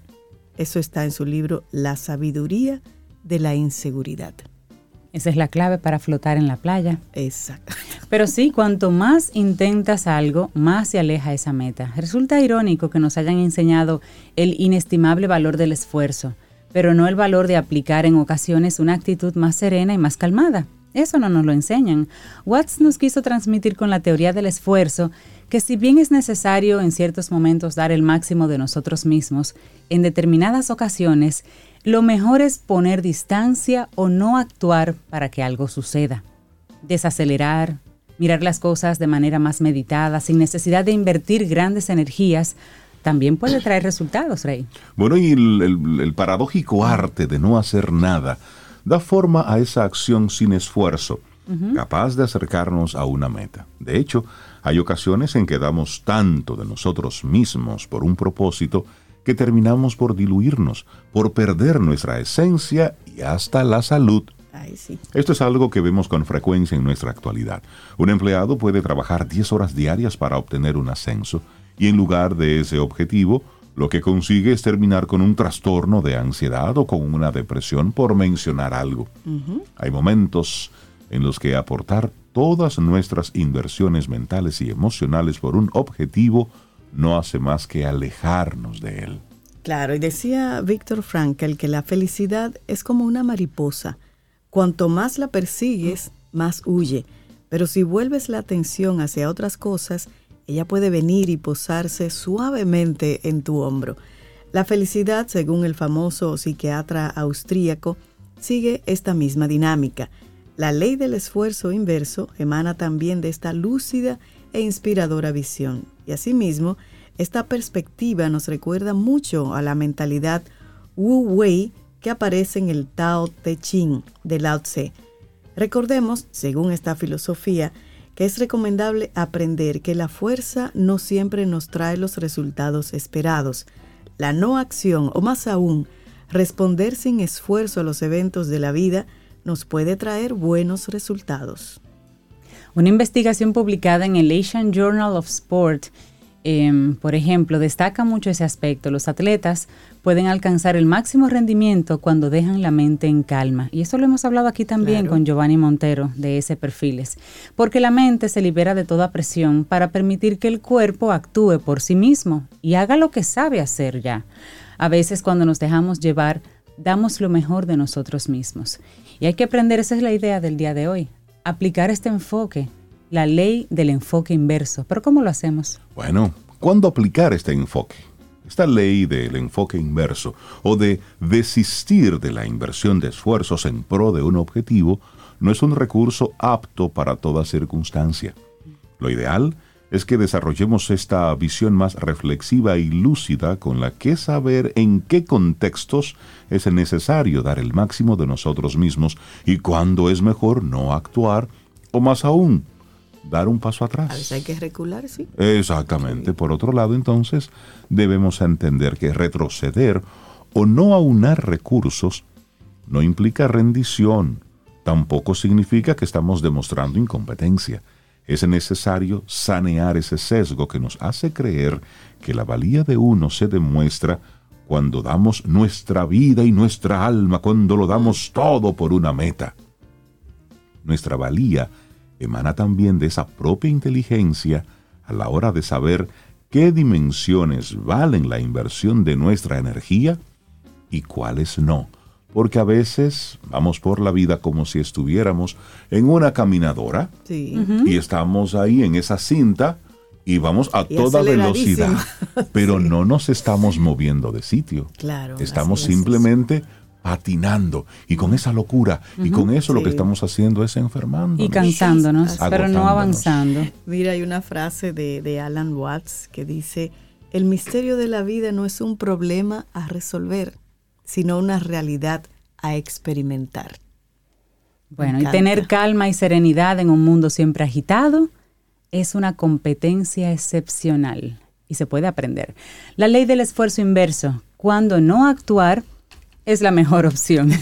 Eso está en su libro La sabiduría de la inseguridad. Esa es la clave para flotar en la playa. Exacto. Pero sí, cuanto más intentas algo, más se aleja esa meta. Resulta irónico que nos hayan enseñado el inestimable valor del esfuerzo, pero no el valor de aplicar en ocasiones una actitud más serena y más calmada. Eso no nos lo enseñan. Watts nos quiso transmitir con la teoría del esfuerzo que si bien es necesario en ciertos momentos dar el máximo de nosotros mismos, en determinadas ocasiones lo mejor es poner distancia o no actuar para que algo suceda. Desacelerar, mirar las cosas de manera más meditada, sin necesidad de invertir grandes energías, también puede traer resultados, Rey. Bueno, y el, paradójico arte de no hacer nada da forma a esa acción sin esfuerzo, capaz de acercarnos a una meta. De hecho, hay ocasiones en que damos tanto de nosotros mismos por un propósito que terminamos por diluirnos, por perder nuestra esencia y hasta la salud. Esto es algo que vemos con frecuencia en nuestra actualidad. Un empleado puede trabajar 10 horas diarias para obtener un ascenso y en lugar de ese objetivo, lo que consigue es terminar con un trastorno de ansiedad o con una depresión por mencionar algo. Hay momentos en los que aportar todas nuestras inversiones mentales y emocionales por un objetivo no hace más que alejarnos de él. Claro, y decía Víctor Frankl que la felicidad es como una mariposa. Cuanto más la persigues, más huye. Pero si vuelves la atención hacia otras cosas, ella puede venir y posarse suavemente en tu hombro. La felicidad, según el famoso psiquiatra austríaco, sigue esta misma dinámica. La ley del esfuerzo inverso emana también de esta lúcida e inspiradora visión. Y asimismo, esta perspectiva nos recuerda mucho a la mentalidad Wu Wei que aparece en el Tao Te Ching de Lao Tse. Recordemos, según esta filosofía, que es recomendable aprender que la fuerza no siempre nos trae los resultados esperados. La no acción, o más aún, responder sin esfuerzo a los eventos de la vida, nos puede traer buenos resultados. Una investigación publicada en el Asian Journal of Sport Em, por ejemplo, destaca mucho ese aspecto. Los atletas pueden alcanzar el máximo rendimiento cuando dejan la mente en calma. Y eso lo hemos hablado aquí también con Giovanni Montero de ese Perfiles. Porque la mente se libera de toda presión para permitir que el cuerpo actúe por sí mismo y haga lo que sabe hacer ya. A veces cuando nos dejamos llevar, damos lo mejor de nosotros mismos. Y hay que aprender, esa es la idea del día de hoy, aplicar este enfoque la ley del enfoque inverso. ¿Pero cómo lo hacemos? Bueno, ¿cuándo aplicar este enfoque? Esta ley del enfoque inverso o de desistir de la inversión de esfuerzos en pro de un objetivo no es un recurso apto para toda circunstancia. Lo ideal es que desarrollemos esta visión más reflexiva y lúcida con la que saber en qué contextos es necesario dar el máximo de nosotros mismos y cuándo es mejor no actuar o más aún dar un paso atrás. A veces hay que recular, sí. Exactamente. Por otro lado, entonces, debemos entender que retroceder o no aunar recursos no implica rendición, tampoco significa que estamos demostrando incompetencia. Es necesario sanear ese sesgo que nos hace creer que la valía de uno se demuestra cuando damos nuestra vida y nuestra alma, cuando lo damos todo por una meta. Nuestra valía emana también de esa propia inteligencia a la hora de saber qué dimensiones valen la inversión de nuestra energía y cuáles no. Porque a veces vamos por la vida como si estuviéramos en una caminadora y estamos ahí en esa cinta y vamos a toda velocidad, pero no nos estamos moviendo de sitio. Claro. Estamos simplemente patinando y con esa locura y con eso lo que estamos haciendo es enfermando y cansándonos pero no avanzando. Mira hay una frase de, de, Alan Watts que dice el misterio de la vida no es un problema a resolver sino una realidad a experimentar bueno y tener calma y serenidad en un mundo siempre agitado es una competencia excepcional y se puede aprender. La ley del esfuerzo inverso cuando no actuar es la mejor opción.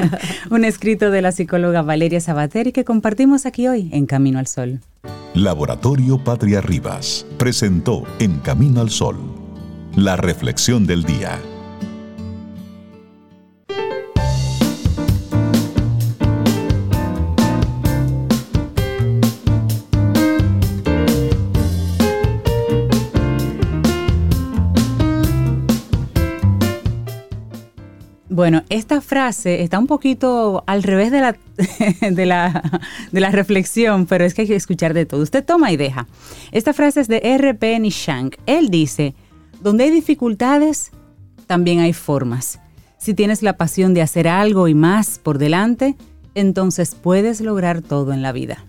Un escrito de la psicóloga Valeria Sabateri que compartimos aquí hoy en Camino al Sol. Laboratorio Patria Rivas presentó En Camino al Sol la reflexión del día. Bueno, esta frase está un poquito al revés de la, de la, de la reflexión, pero es que hay que escuchar de todo. Usted toma y deja. Esta frase es de R.P. Nishank. Él dice, donde hay dificultades, también hay formas. Si tienes la pasión de hacer algo y más por delante, entonces puedes lograr todo en la vida.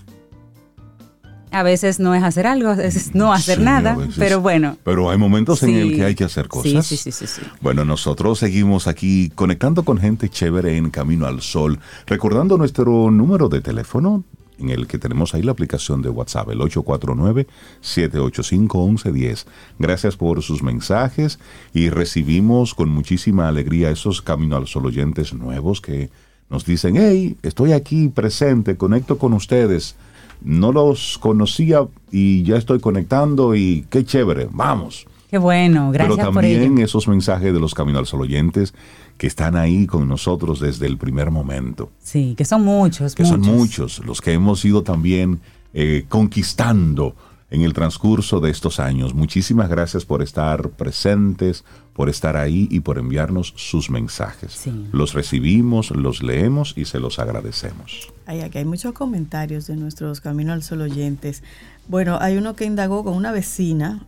A veces no es hacer algo, a veces no hacer nada, pero bueno. Pero hay momentos en el que hay que hacer cosas. Sí, sí, sí, sí, Bueno, nosotros seguimos aquí conectando con gente chévere en Camino al Sol, recordando nuestro número de teléfono en el que tenemos ahí la aplicación de WhatsApp, el 849-785-1110. Gracias por sus mensajes y recibimos con muchísima alegría esos Camino al Sol oyentes nuevos que nos dicen, hey, estoy aquí presente, conecto con ustedes no los conocía y ya estoy conectando y qué chévere, vamos. Qué bueno, gracias Pero también esos mensajes de los Camino al Sol oyentes que están ahí con nosotros desde el primer momento. Sí, que son muchos. Que son muchos, los que hemos ido también eh, conquistando en el transcurso de estos años. Muchísimas gracias por estar presentes, por estar ahí y por enviarnos sus mensajes. Sí. Los recibimos, los leemos y se los agradecemos. Ay, aquí hay muchos comentarios de nuestros Camino al Sol oyentes. Bueno, hay uno que indagó con una vecina,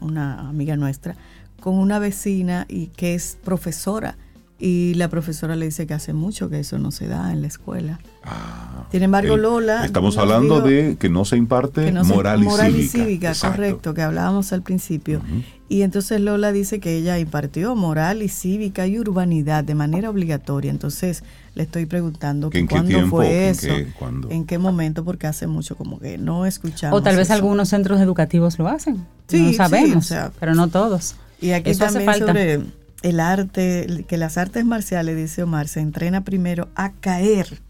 una amiga nuestra, con una vecina y que es profesora. Y la profesora le dice que hace mucho que eso no se da en la escuela. Sin embargo, Ah. El- Lola... Estamos hablando dijo de que no se imparte no se- moral y cívica. Exacto. correcto, que hablábamos al principio. Y entonces Lola dice que ella impartió moral y cívica y urbanidad de manera obligatoria. Entonces le estoy preguntando ¿Que que en qué cuándo tiempo? fue ¿En eso, qué- cuándo? en qué momento, porque hace mucho como que no escuchamos. O tal vez eso. algunos centros educativos lo hacen. Sí, no sí, sabemos, o sea, pero no todos. Y aquí Eso hace también falta. sobre el arte, que las artes marciales, dice Omar, se entrena primero a caer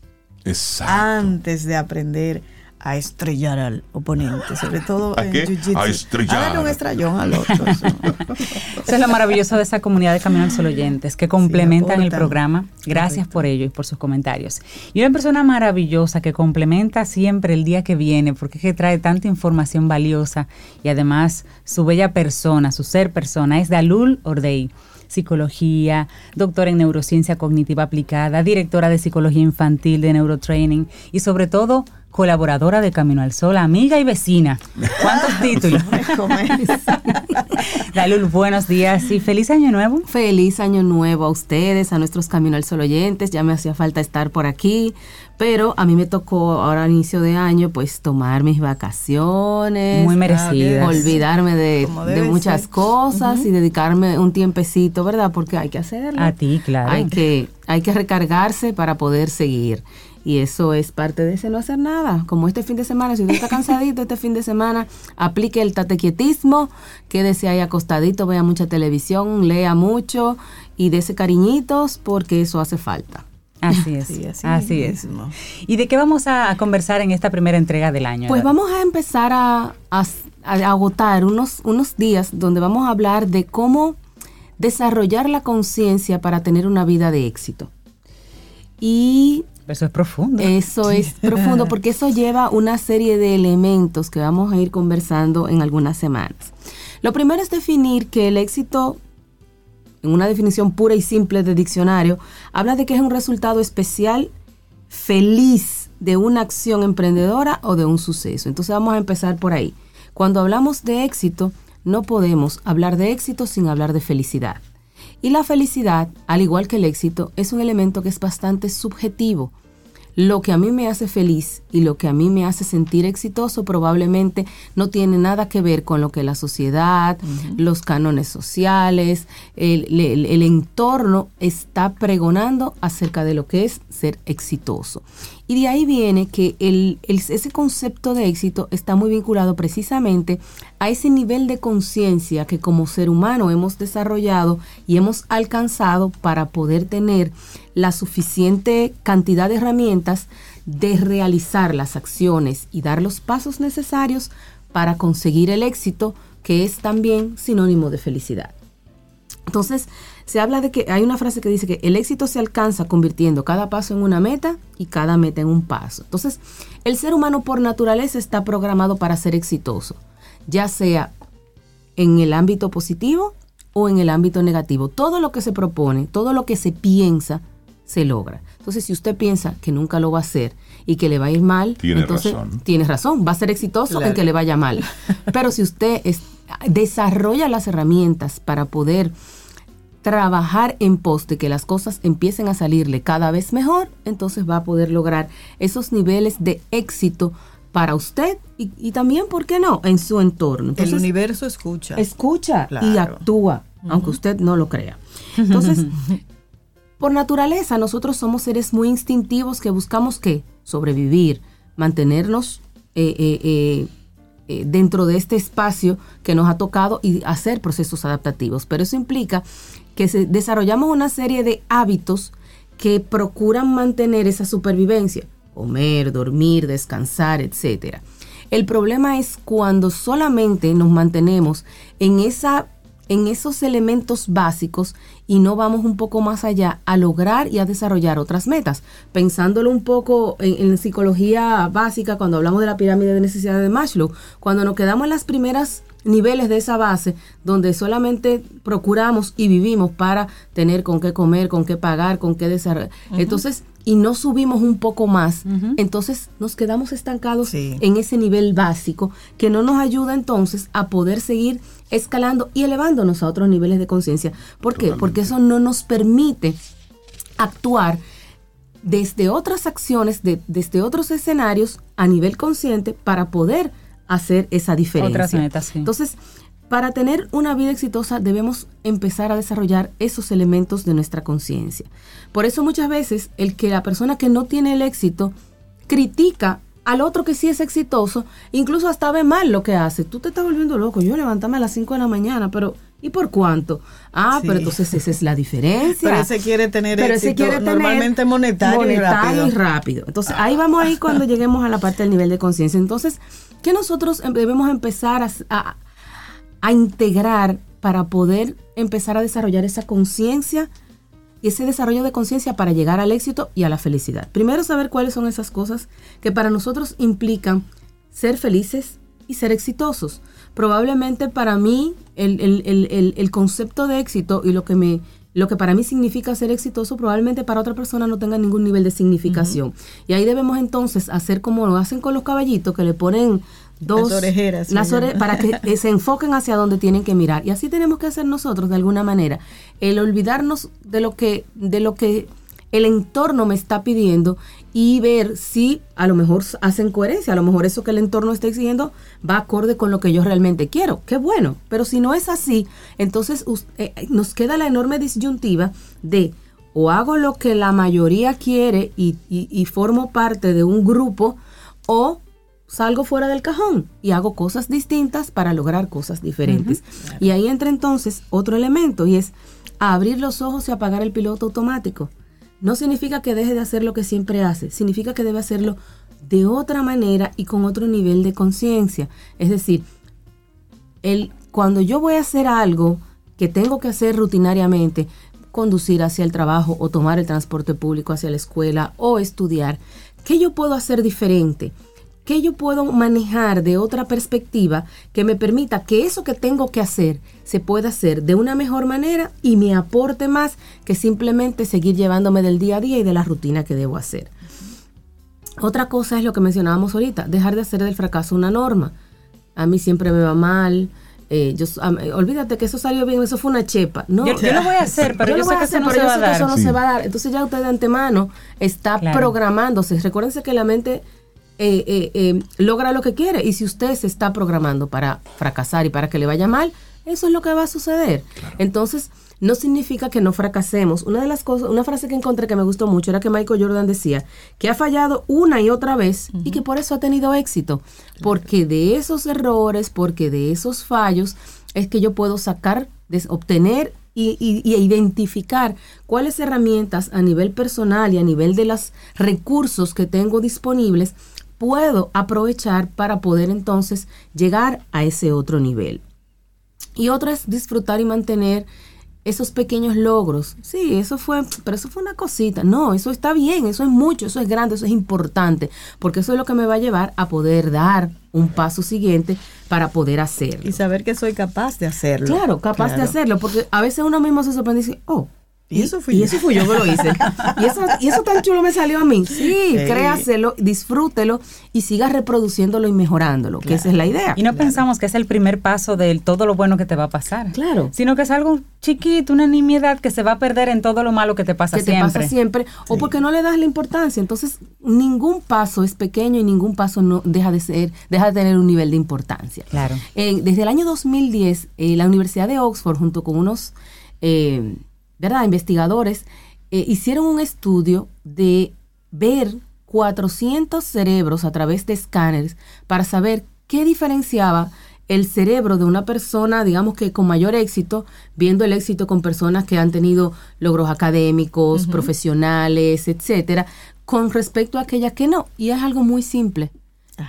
Exacto. antes de aprender a estrellar al oponente, sobre todo ¿A en jiu-jitsu. A estrellar. A darle un estrellón al otro. eso. Eso es lo maravilloso de esa comunidad de Camino al Sol oyentes, que complementan el programa. Gracias Correcto. por ello y por sus comentarios. Y una persona maravillosa que complementa siempre el día que viene, porque es que trae tanta información valiosa y además su bella persona, su ser persona, es Dalul Ordei. Psicología, doctora en neurociencia cognitiva aplicada, directora de psicología infantil de neurotraining y sobre todo colaboradora de Camino al Sol, amiga y vecina. ¿Cuántos títulos? Dalul, buenos días y feliz año nuevo. Feliz año nuevo a ustedes, a nuestros Camino al Sol oyentes. Ya me hacía falta estar por aquí, pero a mí me tocó ahora a inicio de año pues tomar mis vacaciones. Muy merecidas. Olvidarme de, muchas ser. cosas y dedicarme un tiempecito, ¿verdad? Porque hay que hacerlo. A ti, claro. Hay que, hay que recargarse para poder seguir. Y eso es parte de ese no hacer nada. Como este fin de semana, si usted está cansadito este fin de semana, aplique el tatequietismo, quédese ahí acostadito, vea mucha televisión, lea mucho y dése cariñitos porque eso hace falta. Así es. Sí, así así es. mismo. ¿Y de qué vamos a conversar en esta primera entrega del año? Pues vamos a empezar a, a- a agotar unos, unos días donde vamos a hablar de cómo desarrollar la conciencia para tener una vida de éxito. Y Eso es profundo. Eso es profundo porque eso lleva una serie de elementos que vamos a ir conversando en algunas semanas. Lo primero es definir que el éxito, en una definición pura y simple de diccionario, habla de que es un resultado especial, feliz de una acción emprendedora o de un suceso. Entonces vamos a empezar por ahí. Cuando hablamos de éxito, no podemos hablar de éxito sin hablar de felicidad. Y la felicidad, al igual que el éxito, es un elemento que es bastante subjetivo. Lo que a mí me hace feliz y lo que a mí me hace sentir exitoso probablemente no tiene nada que ver con lo que la sociedad, los cánones sociales, el, el- el entorno está pregonando acerca de lo que es ser exitoso. Y de ahí viene que ese concepto de éxito está muy vinculado precisamente a ese nivel de conciencia que como ser humano hemos desarrollado y hemos alcanzado para poder tener la suficiente cantidad de herramientas de realizar las acciones y dar los pasos necesarios para conseguir el éxito, que es también sinónimo de felicidad. Entonces, se habla de que hay una frase que dice que el éxito se alcanza convirtiendo cada paso en una meta y cada meta en un paso. Entonces, el ser humano por naturaleza está programado para ser exitoso, ya sea en el ámbito positivo o en el ámbito negativo. Todo lo que se propone, todo lo que se piensa, se logra. Entonces, si usted piensa que nunca lo va a hacer y que le va a ir mal, Tiene entonces razón. tiene razón, va a ser exitoso en que le vaya mal. Pero si usted es- desarrolla las herramientas para poder trabajar en pos de que las cosas empiecen a salirle cada vez mejor, entonces va a poder lograr esos niveles de éxito para usted y, y también, ¿por qué no?, en su entorno. El universo escucha. escucha y actúa, aunque usted no lo crea. Entonces, por naturaleza, nosotros somos seres muy instintivos que buscamos qué? Sobrevivir, mantenernos eh, eh, eh, dentro de este espacio que nos ha tocado y hacer procesos adaptativos. Pero eso implica que se- desarrollamos una serie de hábitos que procuran mantener esa supervivencia, comer, dormir, descansar, etcétera. El problema es cuando solamente nos mantenemos en esa en esos elementos básicos y no vamos un poco más allá a lograr y a desarrollar otras metas. Pensándolo un poco en, en psicología básica, cuando hablamos de la pirámide de necesidades de Maslow, cuando nos quedamos en las primeras niveles de esa base donde solamente procuramos y vivimos para tener con qué comer, con qué pagar, con qué desarrollar. Entonces, y no subimos un poco más, entonces nos quedamos estancados Sí. en ese nivel básico que no nos ayuda entonces a poder seguir escalando y elevándonos a otros niveles de conciencia. ¿Por qué? Porque eso no nos permite actuar desde otras acciones, de- desde otros escenarios a nivel consciente para poder hacer esa diferencia. Otras metas, sí. Entonces, para tener una vida exitosa debemos empezar a desarrollar esos elementos de nuestra conciencia. Por eso muchas veces el que la persona que no tiene el éxito critica al otro que sí es exitoso, incluso hasta ve mal lo que hace. Tú te estás volviendo loco. Yo levantarme a las 5 de la mañana, pero ¿y por cuánto? Ah, Sí. pero entonces esa es la diferencia. Pero ese quiere tener Pero ese éxito quiere tener normalmente monetario, monetario y y rápido. Entonces, ahí vamos ahí cuando lleguemos a la parte del nivel de conciencia. Entonces, ¿qué nosotros em- debemos empezar a, a- a integrar para poder empezar a desarrollar esa conciencia y ese desarrollo de conciencia para llegar al éxito y a la felicidad? Primero, saber cuáles son esas cosas que para nosotros implican ser felices y ser exitosos. Probablemente para mí el, el- el- el- el concepto de éxito y lo que me lo que para mí significa ser exitoso, probablemente para otra persona no tenga ningún nivel de significación. Y ahí debemos entonces hacer como lo hacen con los caballitos, que le ponen dos Las orejeras, las ore- para que se enfoquen hacia donde tienen que mirar. Y así tenemos que hacer nosotros de alguna manera. El olvidarnos de lo que, de lo que el entorno me está pidiendo y ver si a lo mejor hacen coherencia, a lo mejor eso que el entorno está exigiendo va acorde con lo que yo realmente quiero. Qué bueno, pero si no es así, entonces eh, eh, nos queda la enorme disyuntiva de o hago lo que la mayoría quiere y, y- y formo parte de un grupo o salgo fuera del cajón y hago cosas distintas para lograr cosas diferentes. Y ahí entra entonces otro elemento y es abrir los ojos y apagar el piloto automático. No significa que deje de hacer lo que siempre hace, significa que debe hacerlo de otra manera y con otro nivel de conciencia. Es decir, el, cuando yo voy a hacer algo que tengo que hacer rutinariamente, conducir hacia el trabajo o tomar el transporte público hacia la escuela o estudiar, ¿qué yo puedo hacer diferente? ¿Qué yo puedo manejar de otra perspectiva que me permita que eso que tengo que hacer se pueda hacer de una mejor manera y me aporte más que simplemente seguir llevándome del día a día y de la rutina que debo hacer? Otra cosa es lo que mencionábamos ahorita, dejar de hacer del fracaso una norma. A mí siempre me va mal. eh, yo, a- olvídate que eso salió bien, eso fue una chepa. No, Yo, yo lo voy a hacer, pero yo, sé a que hacer, eso no se yo va a dar. eso no Sí. se va a dar. Entonces ya usted de antemano está Claro. programándose. Recuérdense que la mente eh, eh, eh, logra lo que quiere y si usted se está programando para fracasar y para que le vaya mal, eso es lo que va a suceder. Entonces, no significa que no fracasemos. Una de las cosas, una frase que encontré que me gustó mucho era que Michael Jordan decía que ha fallado una y otra vez y que por eso ha tenido éxito. Porque de esos errores, porque de esos fallos, es que yo puedo sacar, des- obtener y, y- y identificar cuáles herramientas a nivel personal y a nivel de los recursos que tengo disponibles puedo aprovechar para poder entonces llegar a ese otro nivel. Y otro es disfrutar y mantener esos pequeños logros. Sí, eso fue, pero eso fue una cosita. No, eso está bien, eso es mucho, eso es grande, eso es importante, porque eso es lo que me va a llevar a poder dar un paso siguiente para poder hacerlo. Y saber que soy capaz de hacerlo. Claro, capaz de Claro. hacerlo, porque a veces uno mismo se sorprende y dice, oh, Y eso fui y yo. eso fui yo que lo hice. y, eso, y eso tan chulo me salió a mí. Sí, Sí. créaselo, disfrútelo y siga reproduciéndolo y mejorándolo, que esa es la idea. Y no pensamos que es el primer paso de todo lo bueno que te va a pasar. Claro. Sino que es algo chiquito, una nimiedad que se va a perder en todo lo malo que te pasa que te siempre. pasa siempre o porque no le das la importancia. Entonces, ningún paso es pequeño y ningún paso no deja de ser, deja de tener un nivel de importancia. Claro. Eh, desde el año 2010, eh, la Universidad de Oxford, junto con unos eh, ¿verdad? investigadores, eh, hicieron un estudio de ver 400 cerebros a través de escáneres para saber qué diferenciaba el cerebro de una persona, digamos que con mayor éxito, viendo el éxito con personas que han tenido logros académicos, profesionales, etcétera, con respecto a aquellas que no. Y es algo muy simple.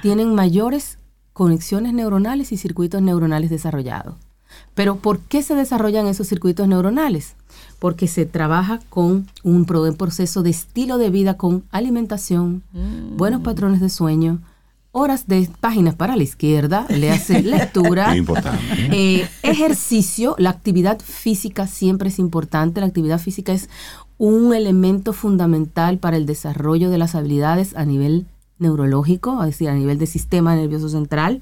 Tienen mayores conexiones neuronales y circuitos neuronales desarrollados. Pero ¿por qué se desarrollan esos circuitos neuronales? Porque se trabaja con un pro- proceso de estilo de vida con alimentación, buenos patrones de sueño, horas de páginas para la izquierda, le hace lectura, Muy importante. eh, ejercicio, la actividad física siempre es importante. La actividad física es un elemento fundamental para el desarrollo de las habilidades a nivel neurológico, es decir, a nivel del sistema nervioso central.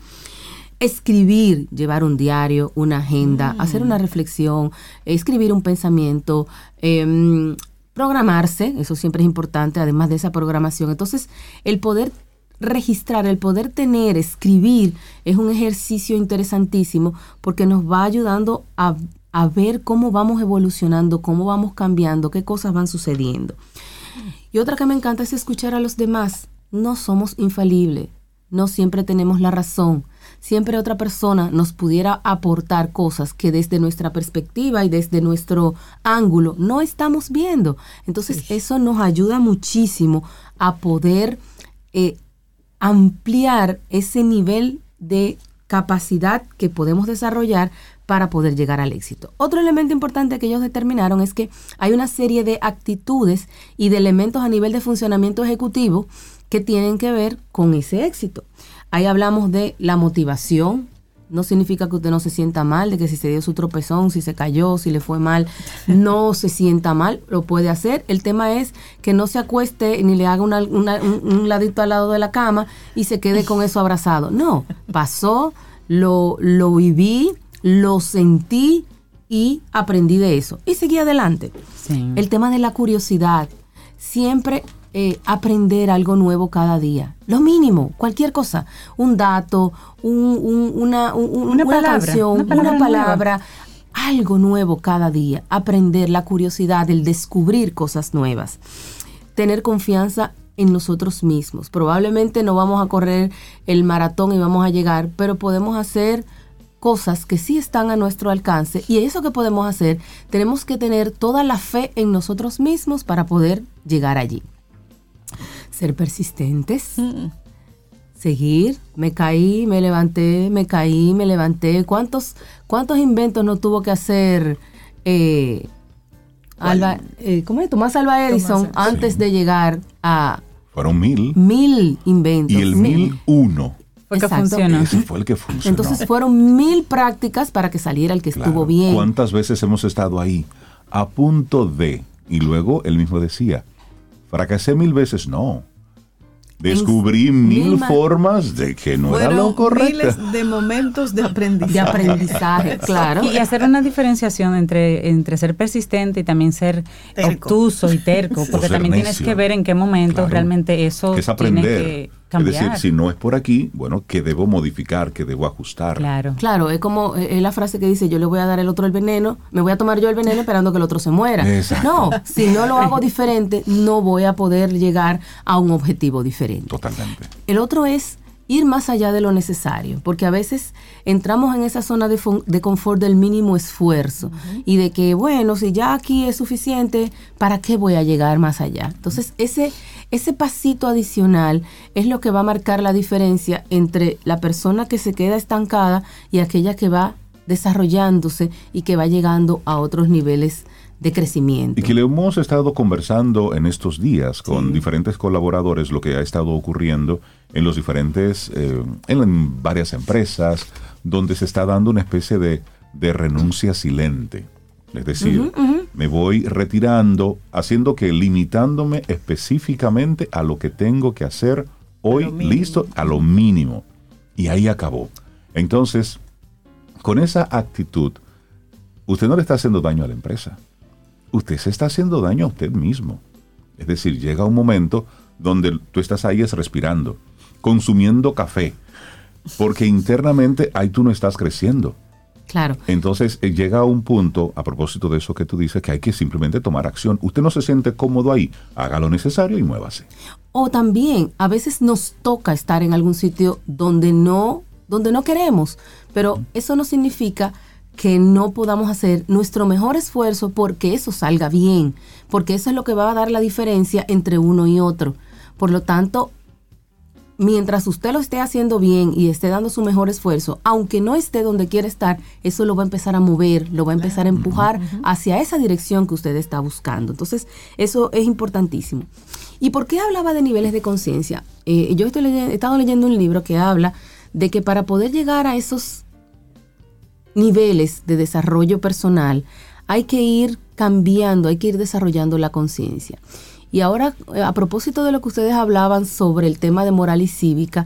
Escribir, llevar un diario, una agenda, hacer una reflexión, escribir un pensamiento, em, programarse, eso siempre es importante, además de esa programación. Entonces, el poder registrar, el poder tener, escribir, es un ejercicio interesantísimo porque nos va ayudando a, a ver cómo vamos evolucionando, cómo vamos cambiando, qué cosas van sucediendo. Y otra que me encanta es escuchar a los demás. No somos infalibles, no siempre tenemos la razón. Siempre otra persona nos pudiera aportar cosas que desde nuestra perspectiva y desde nuestro ángulo no estamos viendo. Entonces eso nos ayuda muchísimo a poder eh, ampliar ese nivel de capacidad que podemos desarrollar para poder llegar al éxito. Otro elemento importante que ellos determinaron es que hay una serie de actitudes y de elementos a nivel de funcionamiento ejecutivo que tienen que ver con ese éxito. Ahí hablamos de la motivación. No significa que usted no se sienta mal, de que si se dio su tropezón, si se cayó, si le fue mal, no se sienta mal, lo puede hacer. El tema es que no se acueste ni le haga una- una- un, un ladito al lado de la cama y se quede con eso abrazado. No, pasó, lo, lo viví, lo sentí y aprendí de eso. Y seguí adelante. Sí. El tema de la curiosidad. Siempre eh, aprender algo nuevo cada día. Lo mínimo, cualquier cosa. Un dato, un- un- una, un- un- Una una palabra, canción, una palabra una palabra. Algo nuevo cada día. Aprender la curiosidad, el descubrir cosas nuevas. Tener confianza en nosotros mismos. Probablemente no vamos a correr el maratón y vamos a llegar, pero podemos hacer cosas que sí están a nuestro alcance y eso que podemos hacer, tenemos que tener toda la fe en nosotros mismos para poder llegar allí. Ser persistentes, seguir, me caí, me levanté, me caí, me levanté. ¿Cuántos, cuántos inventos no tuvo que hacer eh, Alba, eh, ¿cómo es? Tomás Alba Edison Tomás antes Sí. de llegar a Fueron mil. mil inventos? Y el mil uno. Fue que Exacto. funcionó. Ese fue el que funcionó. Entonces fueron mil prácticas para que saliera el que Claro. estuvo bien. ¿Cuántas veces hemos estado ahí a punto de, y luego él mismo decía, fracasé mil veces? No. Descubrí mil mil ma- formas de que no era lo correcto. miles de momentos de aprendizaje. de aprendizaje, claro. Y hacer una diferenciación entre, entre ser persistente y también ser Terco. obtuso y terco, porque también tienes que ver en qué momento Claro. realmente eso es tiene aprender. Que Es decir, si no es por aquí, bueno, ¿qué debo modificar? ¿Qué debo ajustar? Claro. Claro, es como eh, es la frase que dice, yo le voy a dar el otro el veneno, me voy a tomar yo el veneno esperando que el otro se muera. Exacto. No, si no lo hago diferente, no voy a poder llegar a un objetivo diferente. Totalmente. El otro es ir más allá de lo necesario, porque a veces entramos en esa zona de, confort del mínimo esfuerzo y de que, bueno, si ya aquí es suficiente, ¿para qué voy a llegar más allá? Entonces, ese, ese pasito adicional es lo que va a marcar la diferencia entre la persona que se queda estancada y aquella que va desarrollándose y que va llegando a otros niveles de crecimiento. Y que le hemos estado conversando en estos días con diferentes colaboradores lo que ha estado ocurriendo en los diferentes, eh, en varias empresas, donde se está dando una especie de, de renuncia silente. Es decir, me voy retirando, haciendo que limitándome específicamente a lo que tengo que hacer hoy, listo, a lo mínimo. Y ahí acabó. Entonces, con esa actitud, usted no le está haciendo daño a la empresa usted se está haciendo daño a usted mismo. Es decir, llega un momento donde tú estás ahí es respirando, consumiendo café, porque internamente ahí tú no estás creciendo. Claro. Entonces eh, llega un punto, a propósito de eso que tú dices, que hay que simplemente tomar acción. Usted no se siente cómodo ahí, haga lo necesario y muévase. O también a veces nos toca estar en algún sitio donde no, donde no queremos, pero eso no significa que no podamos hacer nuestro mejor esfuerzo porque eso salga bien, porque eso es lo que va a dar la diferencia entre uno y otro. Por lo tanto, mientras usted lo esté haciendo bien y esté dando su mejor esfuerzo, aunque no esté donde quiere estar, eso lo va a empezar a mover, lo va a empezar a empujar hacia esa dirección que usted está buscando. Entonces, eso es importantísimo. ¿Y por qué hablaba de niveles de conciencia? Eh, yo estoy he estado leyendo un libro que habla de que para poder llegar a esos niveles de desarrollo personal, hay que ir cambiando, hay que ir desarrollando la conciencia. Y ahora, eh, a propósito de lo que ustedes hablaban sobre el tema de moral y cívica,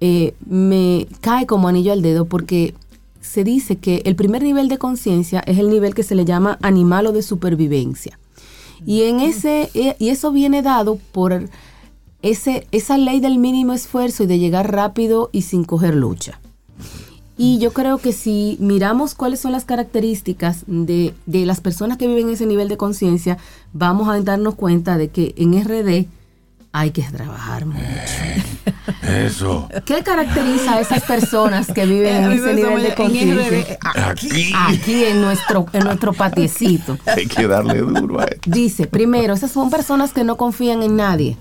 eh, me cae como anillo al dedo porque se dice que el primer nivel de conciencia es el nivel que se le llama animal o de supervivencia. Y en ese, eh, y eso viene dado por ese, esa ley del mínimo esfuerzo y de llegar rápido y sin coger lucha. Y yo creo que si miramos cuáles son las características de, de las personas que viven ese nivel de conciencia, vamos a darnos cuenta de que en RD hay que trabajar mucho. Eso. ¿Qué caracteriza a esas personas que viven en ese nivel de conciencia? Aquí Aquí en nuestro, en nuestro patiecito. hay que darle duro a esto. Dice, primero, esas son personas que no confían en nadie.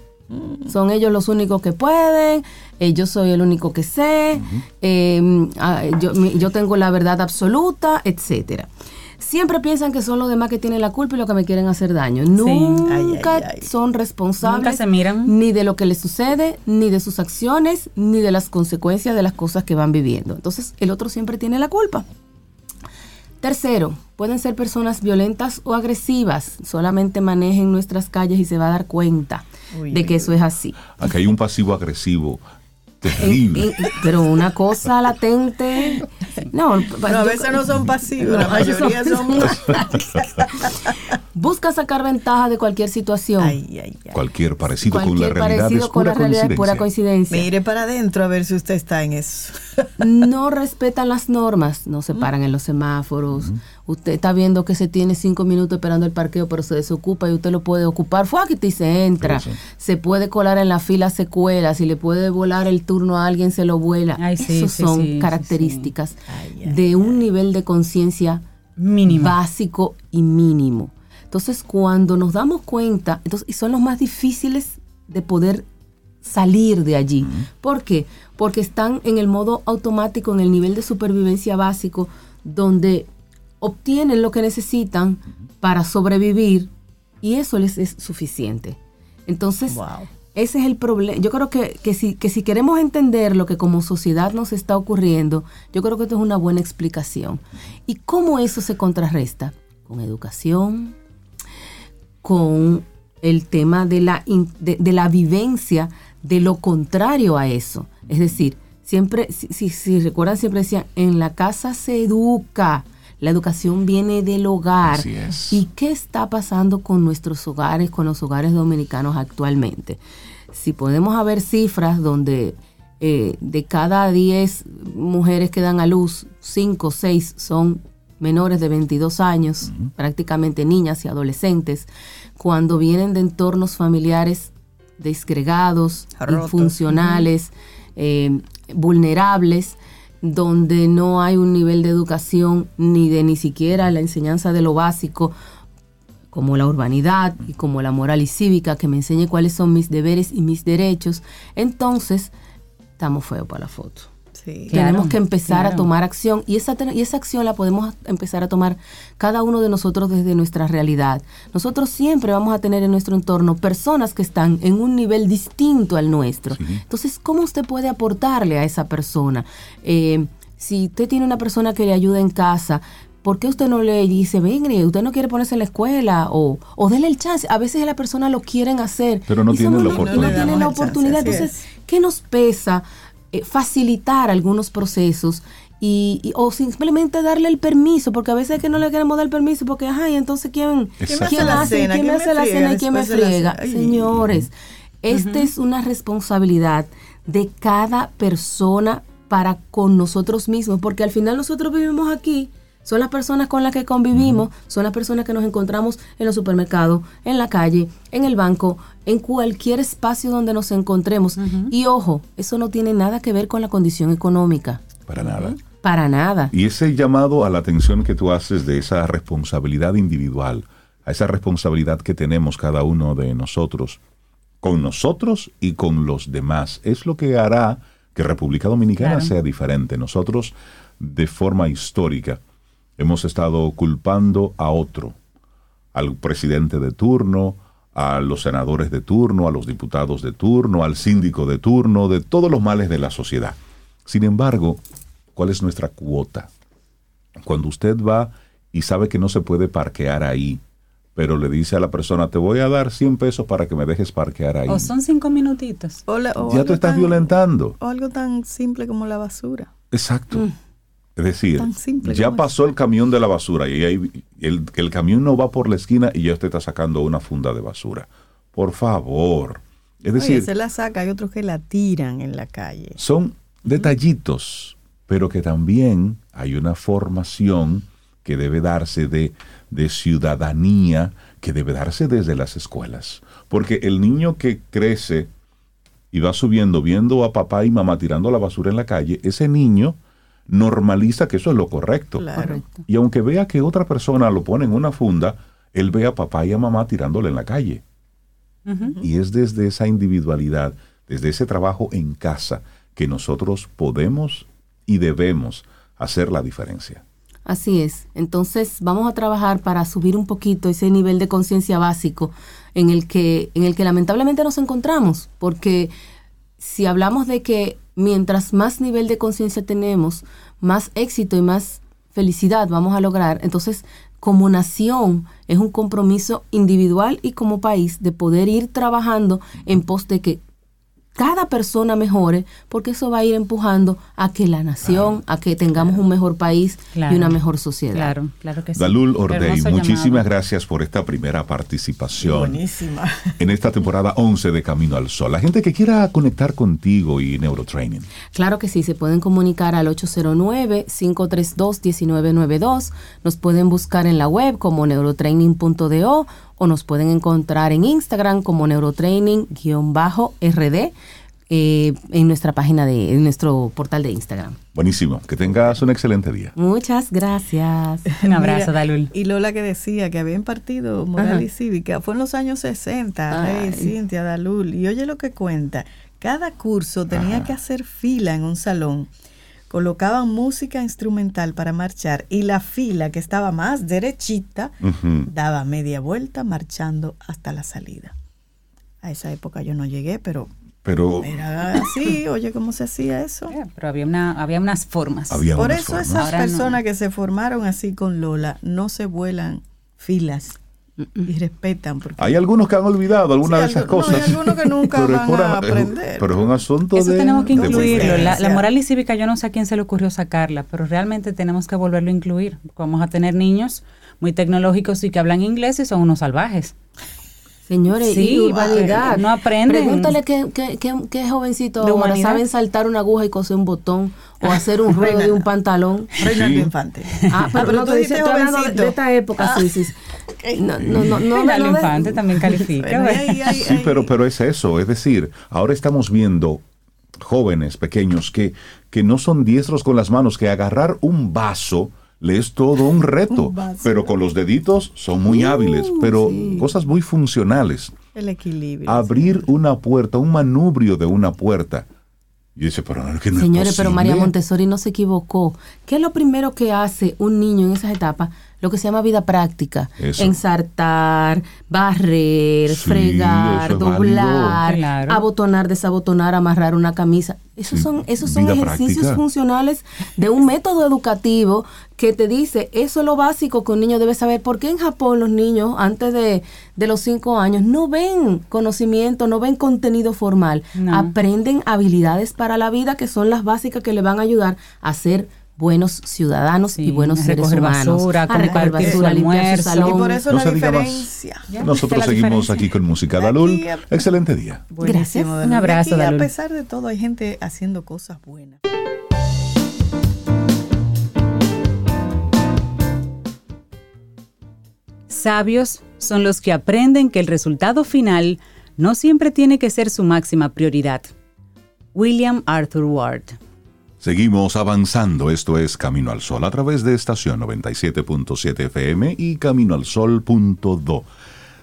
Son ellos los únicos que pueden, eh, yo soy el único que sé, eh, ah, yo, tengo la verdad absoluta, etcétera. Siempre piensan que son los demás que tienen la culpa y los que me quieren hacer daño. Nunca Ay, ay, ay. son responsables Nunca se miran. ni de lo que les sucede, ni de sus acciones, ni de las consecuencias de las cosas que van viviendo. Entonces, el otro siempre tiene la culpa. Tercero, pueden ser personas violentas o agresivas. Solamente manejen nuestras calles y se va a dar cuenta Uy, de uy, que eso es así. Aquí hay un pasivo agresivo Terrible. pero una cosa latente. No, Pero a yo- veces no son pasivos, la No, mayoría son... Busca sacar ventaja de cualquier situación. Ay, ay, ay. Cualquier parecido con la realidad parecido es con pura la realidad es pura coincidencia. coincidencia. Mire para adentro a ver si usted está en eso. no respetan las normas, no se paran en los semáforos. Usted está viendo que se tiene cinco minutos esperando el parqueo, pero se desocupa y usted lo puede ocupar. Fuáquete y se entra. Eso. Se puede colar en la fila secuela. Si le puede volar el turno a alguien, se lo vuela. Ay, sí, Esas sí, son sí, características Ay, ay, de un nivel de conciencia Mínimo. básico y mínimo. Entonces, cuando nos damos cuenta, entonces, y son los más difíciles de poder salir de allí. ¿Por qué? Porque están en el modo automático, en el nivel de supervivencia básico, donde obtienen lo que necesitan para sobrevivir y eso les es suficiente. Entonces, Wow. ese es el problema. Yo creo que, que, si, que si queremos entender lo que como sociedad nos está ocurriendo, yo creo que esto es una buena explicación. ¿Y cómo eso se contrarresta? Con educación, con el tema de la, de la vivencia de lo contrario a eso. Es decir, siempre, si, si, si recuerdan, siempre decían, en la casa se educa. La educación viene del hogar. Así es. ¿Y qué está pasando con nuestros hogares, con los hogares dominicanos actualmente? Si podemos haber cifras donde eh, de cada 10 mujeres que dan a luz, 5 o 6 son menores de 22 años, prácticamente niñas y adolescentes, cuando vienen de entornos familiares disgregados, Rotos. funcionales, eh, vulnerables, donde no hay un nivel de educación ni de ni siquiera la enseñanza de lo básico, como la urbanidad y como la moral y cívica, que me enseñe cuáles son mis deberes y mis derechos, entonces estamos feos para la foto. Sí. Claro, Tenemos que empezar a tomar acción y esa, y esa acción la podemos empezar a tomar cada uno de nosotros desde nuestra realidad. Nosotros siempre vamos a tener en nuestro entorno personas que están en un nivel distinto al nuestro. Entonces, ¿cómo usted puede aportarle a esa persona? Eh, si usted tiene una persona que le ayuda en casa, ¿por qué usted no le dice, venga, usted no quiere ponerse en la escuela? O, o dele el chance. A veces la persona lo quieren hacer. Pero no tienen la No oportunidad. tienen la chance, Entonces, ¿qué nos pesa? Eh, facilitar algunos procesos y, y- o simplemente darle el permiso, porque a veces es que no le queremos dar el permiso porque, ay, entonces ¿quién, ¿Quién me ¿quién hace la hace? cena? ¿Quién me ¿Quién me hace la cena y quién me friega? Señores, esta es una responsabilidad de cada persona para con nosotros mismos, porque al final nosotros vivimos aquí, son las personas con las que convivimos, son las personas que nos encontramos en los supermercados, en la calle, en el banco, en cualquier espacio donde nos encontremos. Y ojo, eso no tiene nada que ver con la condición económica, Para nada. para nada. Y ese llamado a la atención que tú haces de esa responsabilidad individual, a esa responsabilidad que tenemos cada uno de nosotros, con nosotros y con los demás. Es lo que hará que República Dominicana Claro. sea diferente. Nosotros, de forma histórica, hemos estado culpando a otro, al presidente de turno, a los senadores de turno, a los diputados de turno, al síndico de turno, de todos los males de la sociedad. Sin embargo, ¿cuál es nuestra cuota? Cuando usted va y sabe que no se puede parquear ahí, pero le dice a la persona, te voy a dar 100 pesos para que me dejes parquear ahí. O son cinco minutitos. O la- o ya tú estás tan- violentando. O algo tan simple como la basura. Exacto. Es decir, ya pasó el camión de la basura y ahí el, el camión no va por la esquina y ya usted está sacando una funda de basura. Por favor. Es Oye, decir, se la saca, hay otros que la tiran en la calle. son detallitos, pero que también hay una formación que debe darse de, de ciudadanía, que debe darse desde las escuelas. Porque el niño que crece y va subiendo viendo a papá y mamá tirando la basura en la calle, ese niño normaliza que eso es lo correcto. Claro. Y aunque vea que otra persona lo pone en una funda, él ve a papá y a mamá tirándole en la calle. Y es desde esa individualidad, desde ese trabajo en casa, que nosotros podemos y debemos hacer la diferencia. Así es. Entonces vamos a trabajar para subir un poquito ese nivel de conciencia básico en el que en el que lamentablemente nos encontramos, porque si hablamos de que mientras más nivel de conciencia tenemos, más éxito y más felicidad vamos a lograr, entonces como nación es un compromiso individual y como país de poder ir trabajando en pos de que cada persona mejore, porque eso va a ir empujando a que la nación, a que tengamos un mejor país Claro. y una mejor sociedad. Claro, claro que sí. Dalul Ordey, muchísimas llamado. gracias por esta primera participación Buenísima. en esta temporada 11 de Camino al Sol. La gente que quiera conectar contigo y Neurotraining. Claro que sí, se pueden comunicar al 809-532-1992, nos pueden buscar en la web como neurotraining.do o nos pueden encontrar en Instagram como neurotraining-rd eh, en nuestra página de, en nuestro portal de Instagram. Buenísimo, que tengas un excelente día. Muchas gracias. Un abrazo, Mira, Dalul. Y Lola que decía que había impartido moral Ajá. y cívica, fue en los años 60, Ay. Rey, Cintia, Dalul. Y oye lo que cuenta, cada curso tenía que hacer fila en un salón. Colocaban música instrumental para marchar y la fila que estaba más derechita daba media vuelta marchando hasta la salida. A esa época yo no llegué, pero Pero era así, oye, ¿cómo se hacía eso? Eh, Pero había, una, había unas formas. había Por unas eso formas. esas Ahora no. personas que se formaron así con Lola no se vuelan filas y respetan. Porque Hay algunos que han olvidado algunas Sí, de esas no, cosas. hay algunos que nunca Pero es van por- a es un- aprender. Pero es un asunto Eso de. tenemos que incluirlo. La, moral y cívica, yo no sé a quién se le ocurrió sacarla, pero realmente tenemos que volverlo a incluir. Vamos a tener niños muy tecnológicos y que hablan inglés y son unos salvajes. Señores, Sí, y no aprenden. Pregúntale qué, qué, qué, qué jovencito De ahora humanidad. saben saltar una aguja y coser un botón o hacer un ruedo de un pantalón. Reinaldo Sí. Infante. Ah, pero, no, tú te dijiste dice, estoy hablando de, jovencito. de esta época, Ah, sí, sí. No, no, no, no, no Infante también califica. Sí, pero, pero es eso. Es decir, ahora estamos viendo jóvenes pequeños que, que no son diestros con las manos, que agarrar un vaso le es todo un reto. Un pero con los deditos son muy hábiles, pero cosas muy funcionales. El equilibrio. Abrir una puerta, un manubrio de una puerta. Y dice, pero no, es que no es Señores, pero María. Montessori no se equivocó. ¿Qué es lo primero que hace un niño en esas etapas? Lo que se llama vida práctica. Eso. Ensartar, barrer, Sí, fregar, es doblar. Claro. abotonar, desabotonar, amarrar una camisa. Esos Sí, son, esos son ejercicios práctica. funcionales de un método educativo que te dice, eso es lo básico que un niño debe saber. ¿Por qué en Japón los niños antes de, de los cinco años no ven conocimiento, no ven contenido formal? No. Aprenden habilidades para la vida que son las básicas que le van a ayudar a ser buenos ciudadanos Sí, y buenos seres recoger humanos. basura, a recoger basura, limpiar su salón. y por eso No la se diga más. diferencia. Ya, Nosotros ¿viste la seguimos diferencia? aquí con música. Dalul, excelente día. Buenísimo, Gracias. Dalul. Un abrazo, Y. A pesar de todo, hay gente haciendo cosas buenas. Sabios son los que aprenden que el resultado final no siempre tiene que ser su máxima prioridad. William Arthur Ward. Seguimos avanzando, esto es Camino al Sol a través de estación 97.7 FM y caminoalsol.do.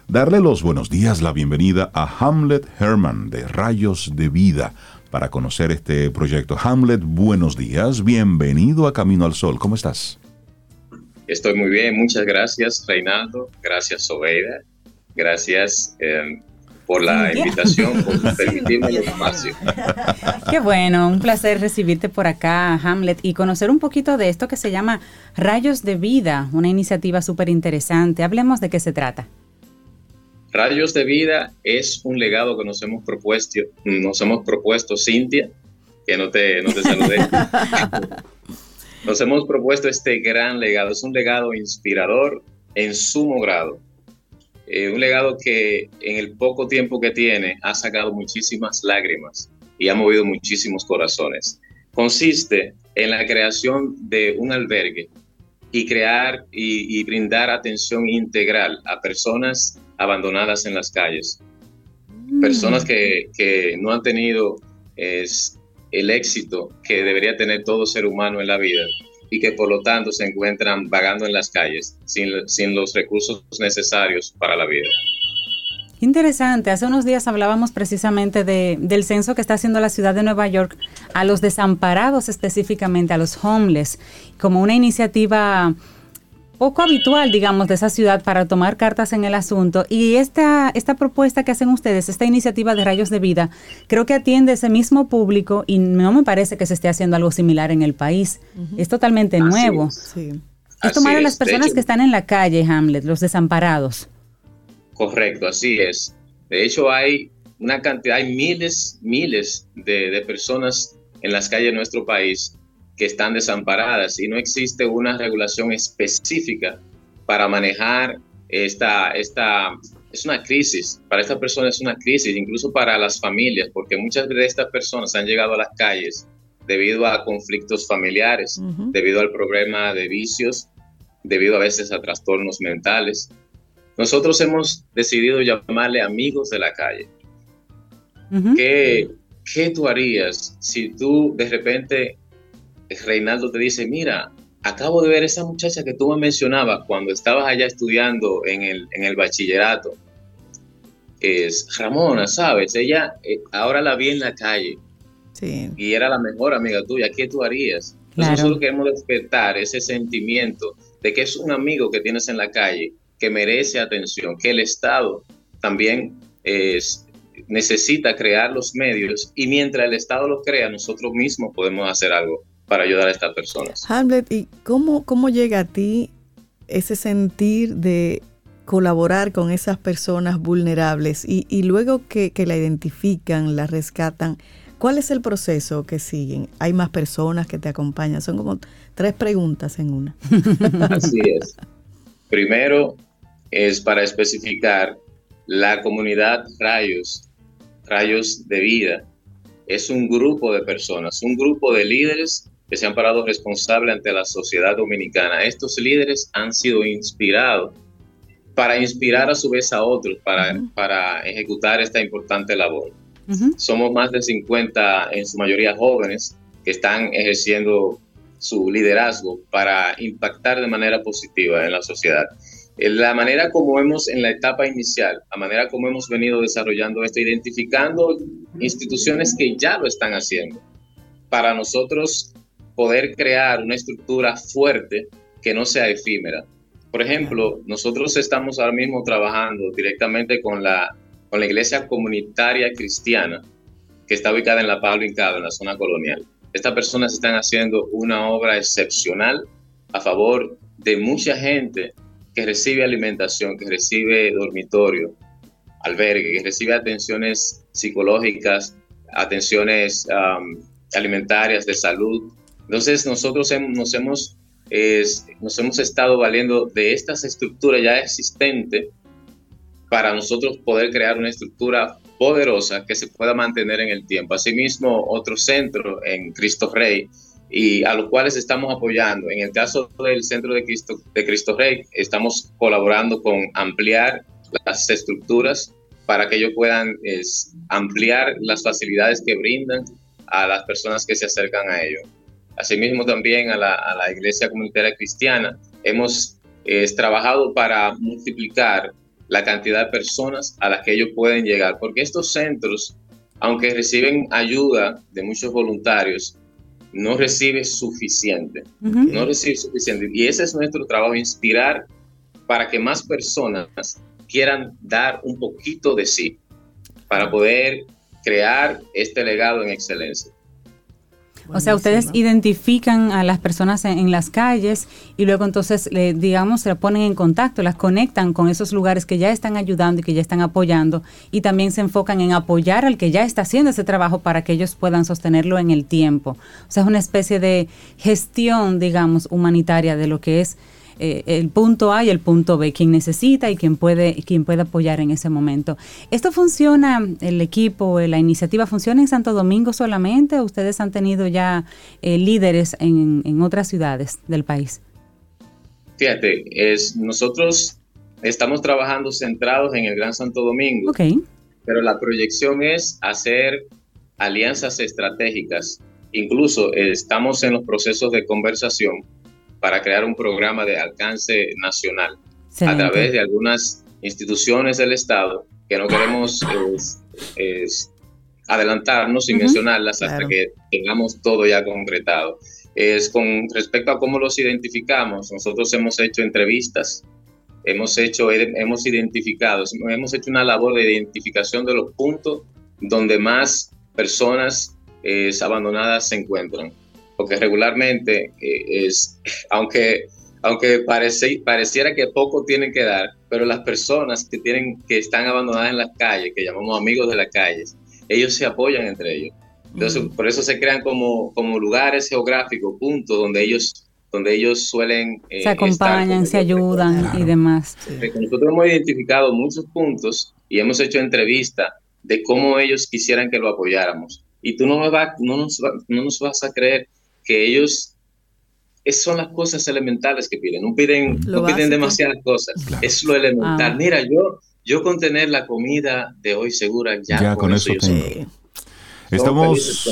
darle los buenos días, la bienvenida a Hamlet Herman de Rayos de Vida para conocer este proyecto. Hamlet, buenos días, bienvenido a Camino al Sol, ¿cómo estás? Estoy muy bien, muchas gracias Reinaldo, gracias Sobeida, gracias eh, por la invitación, por permitirme el espacio. Qué bueno, un placer recibirte por acá, Hamlet, y conocer un poquito de esto que se llama Rayos de Vida, una iniciativa súper interesante. Hablemos de qué se trata. Rayos de Vida es un legado que nos hemos propuesto, nos hemos propuesto, Cintia, que no te, no te saludé. nos hemos propuesto este gran legado, es un legado inspirador en sumo grado eh, un legado que en el poco tiempo que tiene ha sacado muchísimas lágrimas y ha movido muchísimos corazones. Consiste en la creación de un albergue y crear y, brindar atención integral a personas abandonadas en las calles, mm. personas que, que, no han tenido es, el éxito que debería tener todo ser humano en la vida y que por lo tanto se encuentran vagando en las calles sin, sin los recursos necesarios para la vida. Interesante. Hace unos días hablábamos precisamente de, del censo que está haciendo la ciudad de Nueva York a los desamparados específicamente, a los homeless, como una iniciativa poco habitual, digamos, de esa ciudad para tomar cartas en el asunto. Y esta, esta propuesta que hacen ustedes, esta iniciativa de Rayos de Vida, creo que atiende ese mismo público y no me parece que se esté haciendo algo similar en el país. Es totalmente nuevo. Es, tomar a las personas que están en la calle, Hamlet, los desamparados. Correcto, así es. De hecho, hay una cantidad, hay miles, miles de, de personas en las calles de nuestro país que están desamparadas y no existe una regulación específica para manejar esta, esta, es una crisis, para estas personas es una crisis, incluso para las familias, porque muchas de estas personas han llegado a las calles debido a conflictos familiares, debido al problema de vicios, debido a veces a trastornos mentales. Nosotros hemos decidido llamarle amigos de la calle. ¿Qué, ¿Qué tú harías si tú de repente Reinaldo te dice, mira, acabo de ver esa muchacha que tú me mencionabas cuando estabas allá estudiando en el, en el bachillerato. Es Ramona, ¿sabes? Ella eh, ahora la vi en la calle. Sí. Y era la mejor amiga tuya. ¿Qué tú harías? Nosotros queremos despertar ese sentimiento de que es un amigo que tienes en la calle, que merece atención, que el Estado también es, necesita crear los medios y mientras el Estado los crea, nosotros mismos podemos hacer algo para ayudar a estas personas. Hamlet, ¿y cómo, cómo llega a ti ese sentir de colaborar con esas personas vulnerables y, y luego que, que, la identifican, la rescatan? ¿Cuál es el proceso que siguen? ¿Hay más personas que te acompañan? Son como tres preguntas en una. Así es. Primero es para especificar la comunidad Rayos, Rayos de Vida. Es un grupo de personas, un grupo de líderes que se han parado responsables ante la sociedad dominicana. Estos líderes han sido inspirados para inspirar a su vez a otros para, para ejecutar esta importante labor. Somos más de 50, en su mayoría jóvenes, que están ejerciendo su liderazgo para impactar de manera positiva en la sociedad. La manera como hemos en la etapa inicial, la manera como hemos venido desarrollando esto, identificando instituciones que ya lo están haciendo. Para nosotros poder crear una estructura fuerte que no sea efímera. Por ejemplo, nosotros estamos ahora mismo trabajando directamente con la, con la iglesia comunitaria cristiana que está ubicada en La Pablo Incado, en la zona colonial. Estas personas están haciendo una obra excepcional a favor de mucha gente que recibe alimentación, que recibe dormitorio, albergue, que recibe atenciones psicológicas, atenciones alimentarias, de salud, entonces nosotros nos, hemos, nos hemos estado valiendo de estas estructuras ya existentes para nosotros poder crear una estructura poderosa que se pueda mantener en el tiempo. Asimismo, otro centro en Cristo Rey y a los cuales estamos apoyando. En el caso del centro de Cristo, de Cristo Rey, estamos colaborando con ampliar las estructuras para que ellos puedan ampliar las facilidades que brindan a las personas que se acercan a ellos. Asimismo también a la, Iglesia Comunitaria Cristiana hemos trabajado para multiplicar la cantidad de personas a las que ellos pueden llegar, porque estos centros, aunque reciben ayuda de muchos voluntarios, no recibe suficiente, no recibe suficiente. Y ese es nuestro trabajo, inspirar para que más personas quieran dar un poquito de sí, para poder crear este legado en excelencia. O sea, ustedes identifican a las personas en, las calles y luego entonces, le, digamos, se ponen en contacto, las conectan con esos lugares que ya están ayudando y que ya están apoyando y también se enfocan en apoyar al que ya está haciendo ese trabajo para que ellos puedan sostenerlo en el tiempo. O sea, es una especie de gestión, digamos, humanitaria de lo que es eh, el punto A y el punto B, quien necesita y quien puede, quien puede apoyar en ese momento. ¿Esto funciona, el equipo, la iniciativa funciona en Santo Domingo solamente o ustedes han tenido ya eh, líderes en, en, otras ciudades del país? Fíjate, es, nosotros estamos trabajando centrados en el Gran Santo Domingo, okay. pero la proyección es hacer alianzas estratégicas. Incluso eh, estamos en los procesos de conversación para crear un programa de alcance nacional a través de algunas instituciones del Estado que no queremos es, adelantarnos y mencionarlas hasta que tengamos todo ya concretado. Es con respecto a cómo los identificamos, nosotros hemos hecho entrevistas, hemos hecho, hemos identificado, hemos hecho una labor de identificación de los puntos donde más personas abandonadas se encuentran porque regularmente eh, es, aunque, aunque parece, pareciera que poco tienen que dar, pero las personas que, tienen, que están abandonadas en las calles, que llamamos amigos de las calles, ellos se apoyan entre ellos. Entonces, mm. por eso se crean como, como lugares geográficos, puntos donde ellos donde ellos suelen... Eh, se acompañan, se ayudan y demás. Nosotros hemos identificado muchos puntos y hemos hecho entrevistas de cómo ellos quisieran que lo apoyáramos. Y tú no, me va, no, nos, no nos vas a creer que ellos son las cosas elementales que piden, no piden, no piden demasiadas cosas, es lo elemental. Ah. Mira, yo, yo con tener la comida de hoy segura, ya, con, eso, yo Estamos,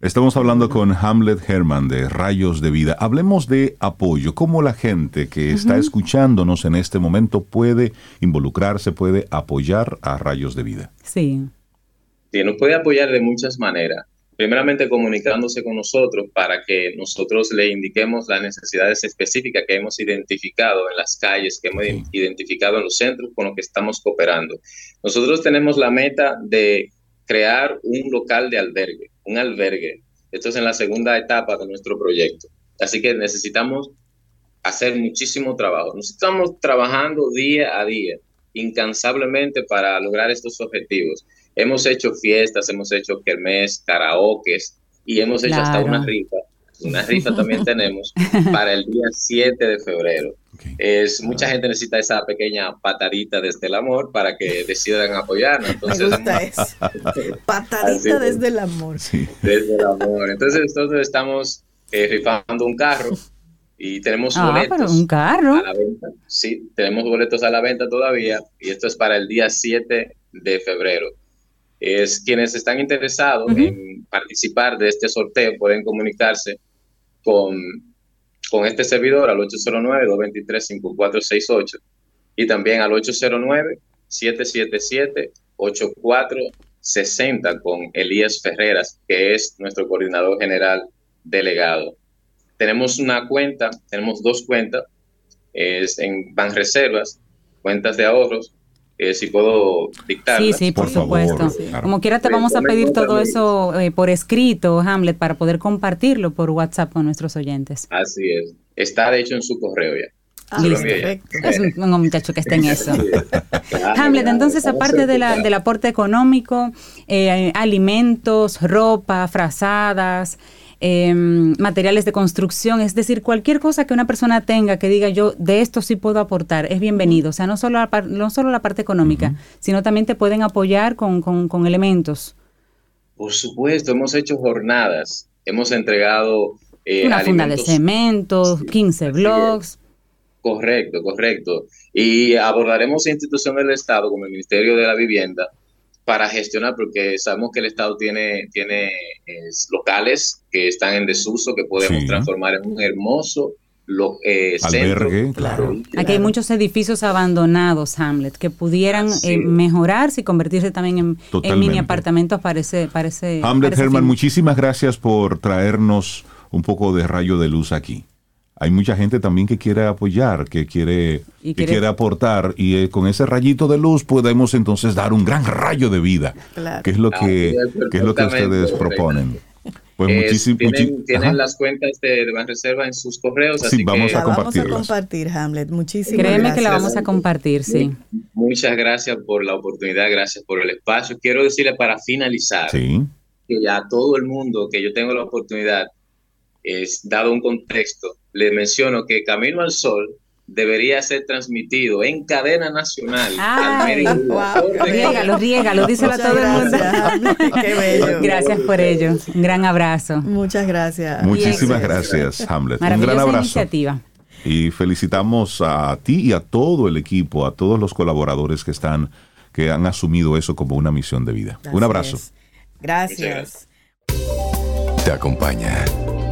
estamos hablando con Hamlet Herman de Rayos de Vida. Hablemos de apoyo. ¿Cómo la gente que está escuchándonos en este momento puede involucrarse, puede apoyar a Rayos de Vida? Sí. Sí, nos puede apoyar de muchas maneras primeramente comunicándose con nosotros para que nosotros le indiquemos las necesidades específicas que hemos identificado en las calles, que hemos identificado en los centros con los que estamos cooperando. Nosotros tenemos la meta de crear un local de albergue, un albergue. Esto es en la segunda etapa de nuestro proyecto. Así que necesitamos hacer muchísimo trabajo. Nos estamos trabajando día a día, incansablemente para lograr estos objetivos. Hemos hecho fiestas, hemos hecho kermés, karaokes y hemos hecho hasta una rifa. Una rifa también tenemos para el día 7 de febrero. Es, mucha gente necesita esa pequeña patadita desde el amor para que decidan apoyarnos. Entonces, Me gusta eso. patadita desde el amor. Desde el amor. Entonces, nosotros estamos eh, rifando un carro y tenemos ah, boletos un carro. a la venta. Sí, tenemos boletos a la venta todavía y esto es para el día 7 de febrero es quienes están interesados en participar de este sorteo pueden comunicarse con, con este servidor al 809-223-5468 y también al 809-777-8460 con Elías Ferreras, que es nuestro coordinador general delegado. Tenemos una cuenta, tenemos dos cuentas, es en Banreservas, cuentas de ahorros, eh, si puedo dictar. Sí, sí, por, supuesto. Como quiera te vamos a pedir todo eso eh, por escrito, Hamlet, para poder compartirlo por WhatsApp con nuestros oyentes. Así es. Está de hecho en su correo ya. Ah, es un, muchacho que está en eso. Hamlet, entonces, aparte de la, del aporte económico, eh, alimentos, ropa, frazadas, Em, materiales de construcción, es decir, cualquier cosa que una persona tenga que diga yo de esto sí puedo aportar, es bienvenido. O sea, no solo la, no solo la parte económica, sino también te pueden apoyar con, con, elementos. Por supuesto, hemos hecho jornadas, hemos entregado... Eh, una funda de cemento, 15 blogs. Correcto, correcto. Y abordaremos instituciones del Estado como el Ministerio de la Vivienda para gestionar, porque sabemos que el Estado tiene, tiene locales que están en desuso, que podemos transformar en un hermoso lo, eh, Albergue, centro. claro. Aquí hay muchos edificios abandonados, Hamlet, que pudieran Así eh, mejorarse y convertirse también en, mini apartamentos para ese, para ese- Hamlet para ese Herman, fin. muchísimas gracias por traernos un poco de rayo de luz aquí. Hay mucha gente también que quiere apoyar, que quiere, Y que quiere- quiere aportar y eh, con ese rayito de luz podemos entonces dar un gran rayo de vida, Claro. que es lo que, Así es, que es lo que ustedes proponen. Pues Es- muchísimo. tienen tienen las cuentas de, de Banreserva en sus correos, Sí, así vamos que La vamos a compartir, Hamlet. Muchísimas Créeme gracias. que la vamos a compartir, sí. muchas gracias por la oportunidad, gracias por el espacio. Quiero decirle para finalizar Sí, que ya todo el mundo que yo tengo la oportunidad, es dado un contexto, le menciono que Camino al Sol debería ser transmitido en cadena nacional. al Ay, mediodía wow. por Record. Riégalo, riégalo, díselo a todo el mundo. Qué bello. Gracias por ello. Un gran abrazo. Muchas gracias. muchísimas Gracias. Hamlet. Un gran abrazo. iniciativa. Y felicitamos a ti y a todo el equipo, a todos los colaboradores que están, que han asumido eso como una misión de vida. Así un abrazo. es. Gracias. Te acompaña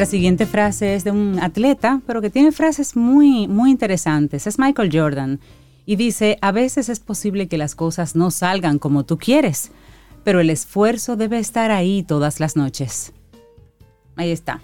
Nuestra siguiente frase es de un atleta, pero que tiene frases muy, muy interesantes. Es Michael Jordan. Y dice, a veces es posible que las cosas no salgan como tú quieres, pero el esfuerzo debe estar ahí todas las noches. Ahí está.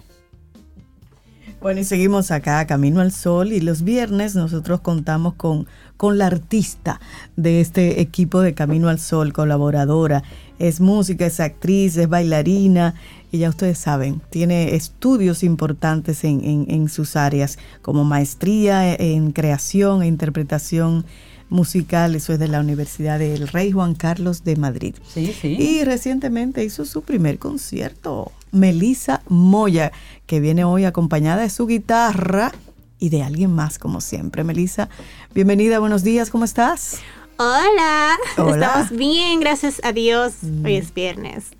Bueno, y seguimos acá, Camino al Sol, y los viernes nosotros contamos con, con la artista de este equipo de Camino al Sol, colaboradora. Es música, es actriz, es bailarina, y ya ustedes saben, tiene estudios importantes en, en- en sus áreas, como maestría en creación e interpretación musical, eso es de la Universidad del Rey Juan Carlos de Madrid. Sí, sí. Y recientemente hizo su primer concierto, Melissa Moya, que viene hoy acompañada de su guitarra y de alguien más, como siempre. Melissa, bienvenida, buenos días, ¿cómo estás? Hola. Hola. Estamos bien, gracias a Dios. Hoy es viernes.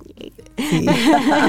Sí.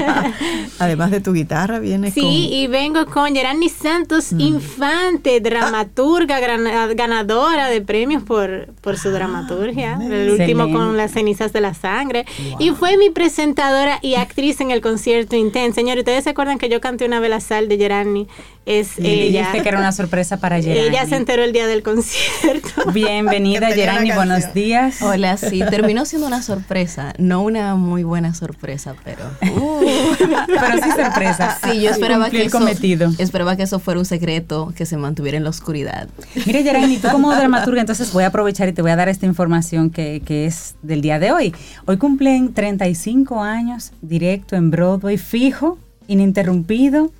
Además de tu guitarra, vienes Sí, con... y vengo con Gerani Santos Infante, dramaturga, gran- ganadora de premios por, por su dramaturgia. El último con Las cenizas de la sangre. Y fue mi presentadora y actriz en el concierto Intense. Señor, ¿ustedes se acuerdan que yo canté una vela sal de Gerani? Es Y ella. dijiste que era una sorpresa para Gerani. Ella se enteró el día del concierto. Bienvenida, Gerani, buenos días. Hola, sí, terminó siendo una sorpresa, no una muy buena sorpresa, pero Pero sí sorpresa. sí, yo esperaba que eso, cometido. esperaba que eso fuera un secreto que se mantuviera en la oscuridad. Mire, Gerani, tú como dramaturga, entonces voy a aprovechar y te voy a dar esta información que, que es del día de hoy. Hoy cumplen 35 años, directo en Broadway, fijo, ininterrumpido,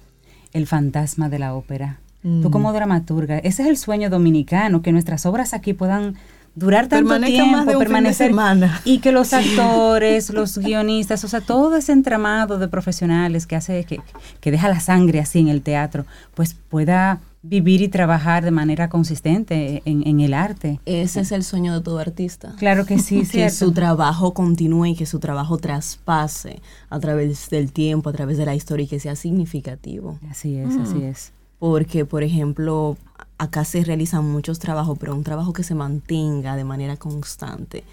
El fantasma de la ópera. Tú como dramaturga, ese es el sueño dominicano, que nuestras obras aquí puedan durar tanto Permanezcan tiempo, más de un fin de permanecer semana. y que los actores, los guionistas, o sea, todo ese entramado de profesionales que hace que, que deja la sangre así en el teatro, pues pueda vivir y trabajar de manera consistente en, en el arte. Ese es el sueño de todo artista. Claro que sí, que cierto. su trabajo continúe y que su trabajo traspase a través del tiempo, a través de la historia y que sea significativo. Así es, así es. Porque, por ejemplo, acá se realizan muchos trabajos, pero un trabajo que se mantenga de manera constante.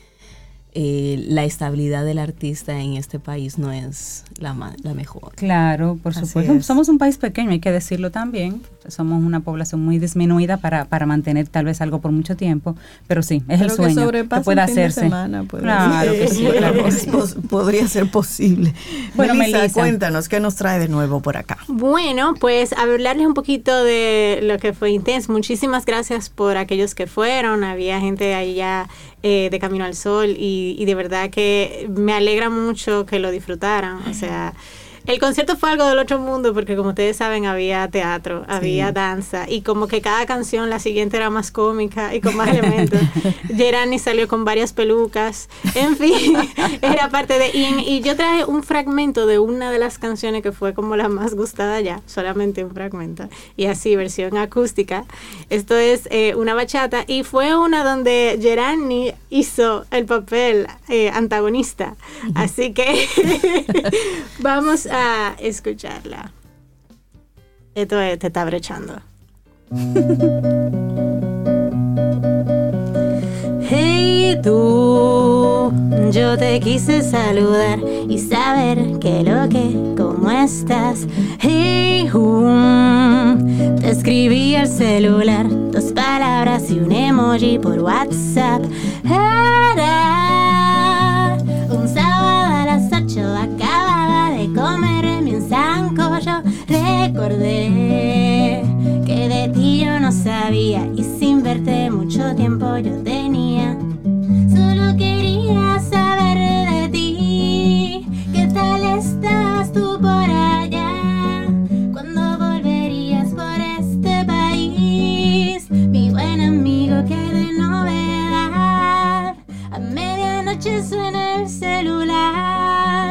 Eh, la estabilidad del artista en este país no es la, ma- la mejor. Claro, por Así supuesto. es. Somos un país pequeño, hay que decirlo también. Somos una población muy disminuida para, para mantener tal vez algo por mucho tiempo, pero sí, es el sueño que que, sobrepase pueda un fin de hacerse. semana, puede claro ser. que sí, claro que Es sí. pos- Podría ser posible. Bueno, Melissa, Melissa. cuéntanos, ¿qué nos trae de nuevo por acá? Bueno, pues hablarles un poquito de lo que fue Intense. Muchísimas gracias por aquellos que fueron. Había gente allá eh, de Camino al Sol y, y de verdad que me alegra mucho que lo disfrutaran. O sea, El concierto fue algo del otro mundo porque como ustedes saben había teatro, había danza y como que cada canción, la siguiente era más cómica y con más elementos. Gerani salió con varias pelucas, en fin, era parte de... Y, y, yo traje un fragmento de una de las canciones que fue como la más gustada ya, solamente un fragmento, y así versión acústica. Esto es eh, una bachata y fue una donde Gerani hizo el papel eh, antagonista. Así que vamos a escucharla. Esto te está brechando. Hey tú, yo te quise saludar y saber que lo que, cómo estás. Hey, te escribí al celular dos palabras y un emoji por WhatsApp. Recordé que de ti yo no sabía y sin verte mucho tiempo yo tenía. Solo quería saber de ti. ¿Qué tal estás tú por allá? ¿Cuándo volverías por este país? Mi buen amigo, que de novedad. A medianoche suena el celular.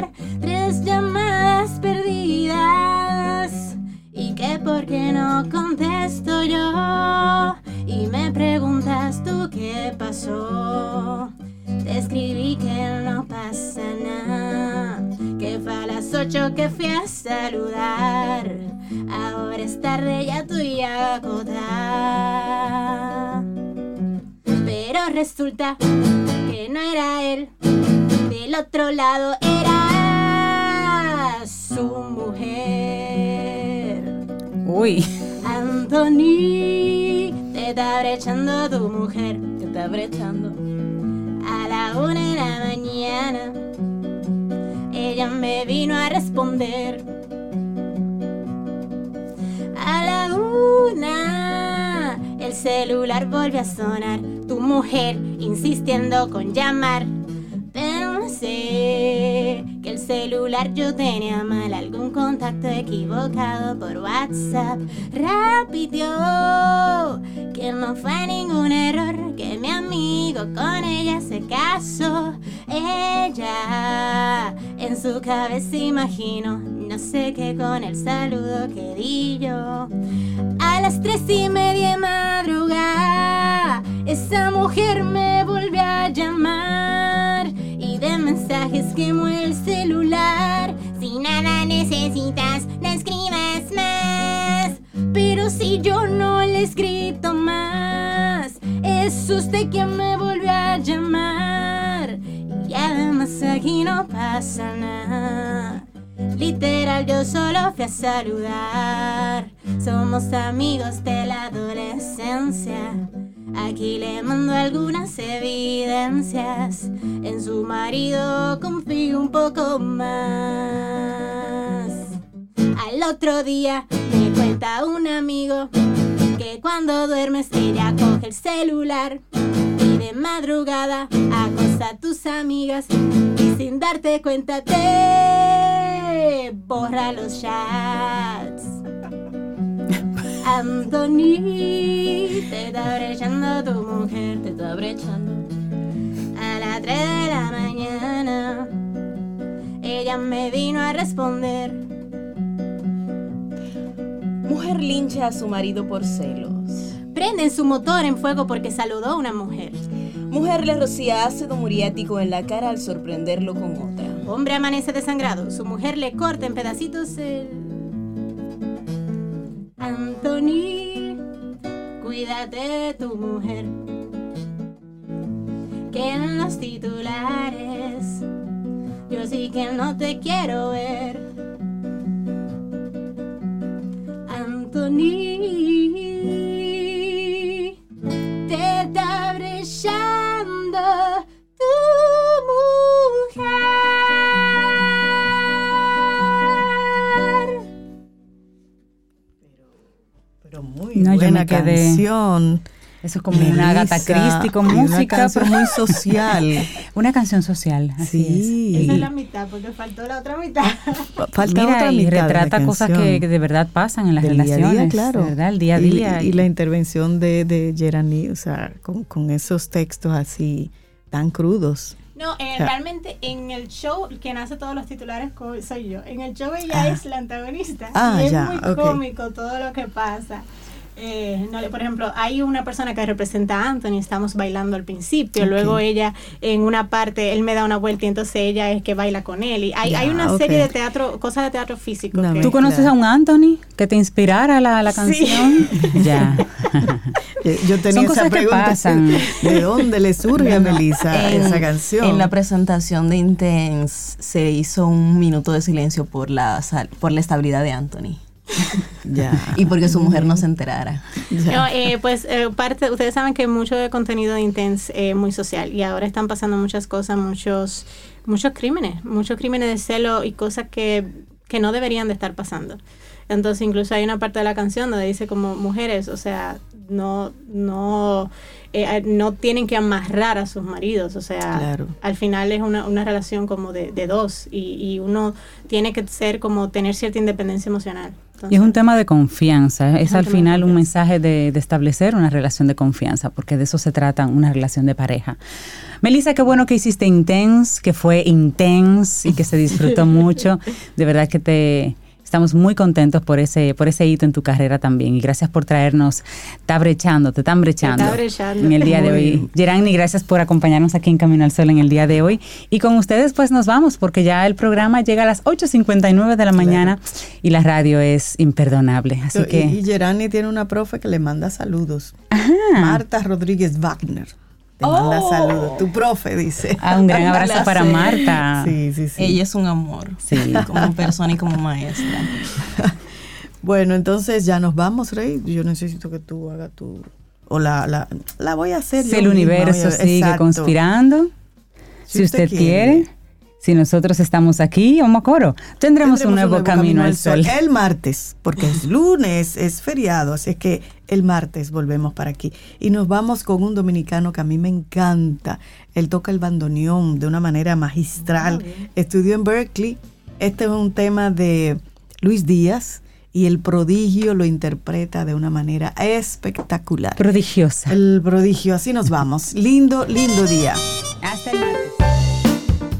¿Y qué por qué no contesto yo? Y me preguntas tú qué pasó. Te escribí que no pasa nada. Que fue a las ocho que fui a saludar. Ahora es tarde, ya estoy agotada. Pero resulta que no era él. Del otro lado era su mujer. Uy. Anthony, te está brechando tu mujer. Te está brechando. A la una de la mañana, ella me vino a responder. A la una, el celular volvió a sonar. Tu mujer insistiendo con llamar. Pero celular yo tenía mal algún contacto equivocado por WhatsApp. Repitió que no fue ningún error, que mi amigo con ella se casó. Ella en su cabeza imagino, no sé qué con el saludo que di yo. A las tres y media de madrugada, esa mujer me volvió a llamar mensajes quemó el celular. Si nada necesitas, no escribas más. Pero si yo no le he escrito más, es usted quien me volvió a llamar. Y además aquí no pasa nada. Literal, yo solo fui a saludar. Somos amigos de la adolescencia. Aquí le mando algunas evidencias. En su marido confío un poco más. Al otro día me cuenta un amigo que cuando duermes ella coge el celular y de madrugada acosa a tus amigas y sin darte cuenta te borra los chats. Anthony, te está brechando tu mujer, te está brechando. A las 3 de la mañana, ella me vino a responder. Mujer lincha a su marido por celos. Prenden su motor en fuego porque saludó a una mujer. Mujer le rocía ácido muriático en la cara al sorprenderlo con otra. Hombre amanece desangrado. Su mujer le corta en pedacitos el. Anthony, cuídate de tu mujer. Que en los titulares yo sí que no te quiero ver. Anthony, te está brillando muy No, buena canción. Eso es como una Agatha Christie con y una música. canción pero- muy social. una canción social, así Sí. es. Esa Y- es la mitad, porque faltó la otra mitad. Falta Mira, otra y mitad de la retrata cosas canción. que, que de verdad pasan en las del día a relaciones, día, claro. de ¿verdad? El día a Y- día. Y, la intervención de, de Gerani, o sea, con, con esos textos así tan crudos. No, eh, realmente en el show, quien hace todos los titulares co- soy yo. En el show ella Ah. es la antagonista. Ah, y es ya, muy ok. cómico todo lo que pasa. Eh, no, le- por ejemplo, hay una persona que representa a Anthony, estamos bailando al principio, luego ella en una parte, él me da una vuelta y entonces ella es que baila con él. Y hay, hay una serie de teatro, cosas de teatro físico. Que- ¿Tú conoces a un Anthony que te inspirara la, la Sí. canción? Ya. Yo tenía Son esa cosas que pasan. ¿De dónde le surge a Melissa en, esa canción? En la presentación de Intense se hizo un minuto de silencio por la, sal- por la estabilidad de Anthony. Ya. Y porque su mujer no se enterara. No, eh, pues eh, parte, ustedes saben que mucho de contenido de Intense es muy social y ahora están pasando muchas cosas, muchos, muchos crímenes, muchos crímenes de celo y cosas que, que no deberían de estar pasando. Entonces incluso hay una parte de la canción donde dice como mujeres, o sea, no, no, eh, no tienen que amarrar a sus maridos, o sea, Claro. al final es una, una relación como de, de dos y, y uno tiene que ser como tener cierta independencia emocional. Y es un tema de confianza, es al final un mensaje de, de establecer una relación de confianza, porque de eso se trata una relación de pareja. Melissa, qué bueno que hiciste Intense, que fue intense y que se disfrutó mucho. De verdad que te estamos muy contentos por ese por ese hito en tu carrera también y gracias por traernos Está brechando, te están brechando Está brechando. en el día de hoy. Gerani, gracias por acompañarnos aquí en Camino al Sol en el día de hoy. Y con ustedes pues nos vamos porque ya el programa llega a las 8.59 de la mañana y la radio es imperdonable. Así Y- que... Y, Gerani tiene una profe que le manda saludos. Marta Rodríguez Wagner. Te manda Oh. saludos. Tu profe dice. Ah, un gran abrazo para. Marta. Sí, sí, sí. Ella es un amor. Sí. Como persona y como maestra. Bueno, entonces ya nos vamos, Rey. Yo necesito que tú hagas tu... O la, la, la voy a hacer Si yo el misma, universo sigue exacto. conspirando, si, Si usted, usted quiere, quiere. Si nosotros estamos aquí, Omocoro, tendremos, un nuevo, camino, al sol. El martes, porque es lunes, es feriado, así es que el martes volvemos para aquí. Y nos vamos con un dominicano que a mí me encanta. Él toca el bandoneón de una manera magistral. Estudió en Berkeley. Este es un tema de Luis Díaz y el prodigio lo interpreta de una manera espectacular. Prodigiosa. El prodigio, así nos vamos. Lindo, lindo día. Hasta el martes.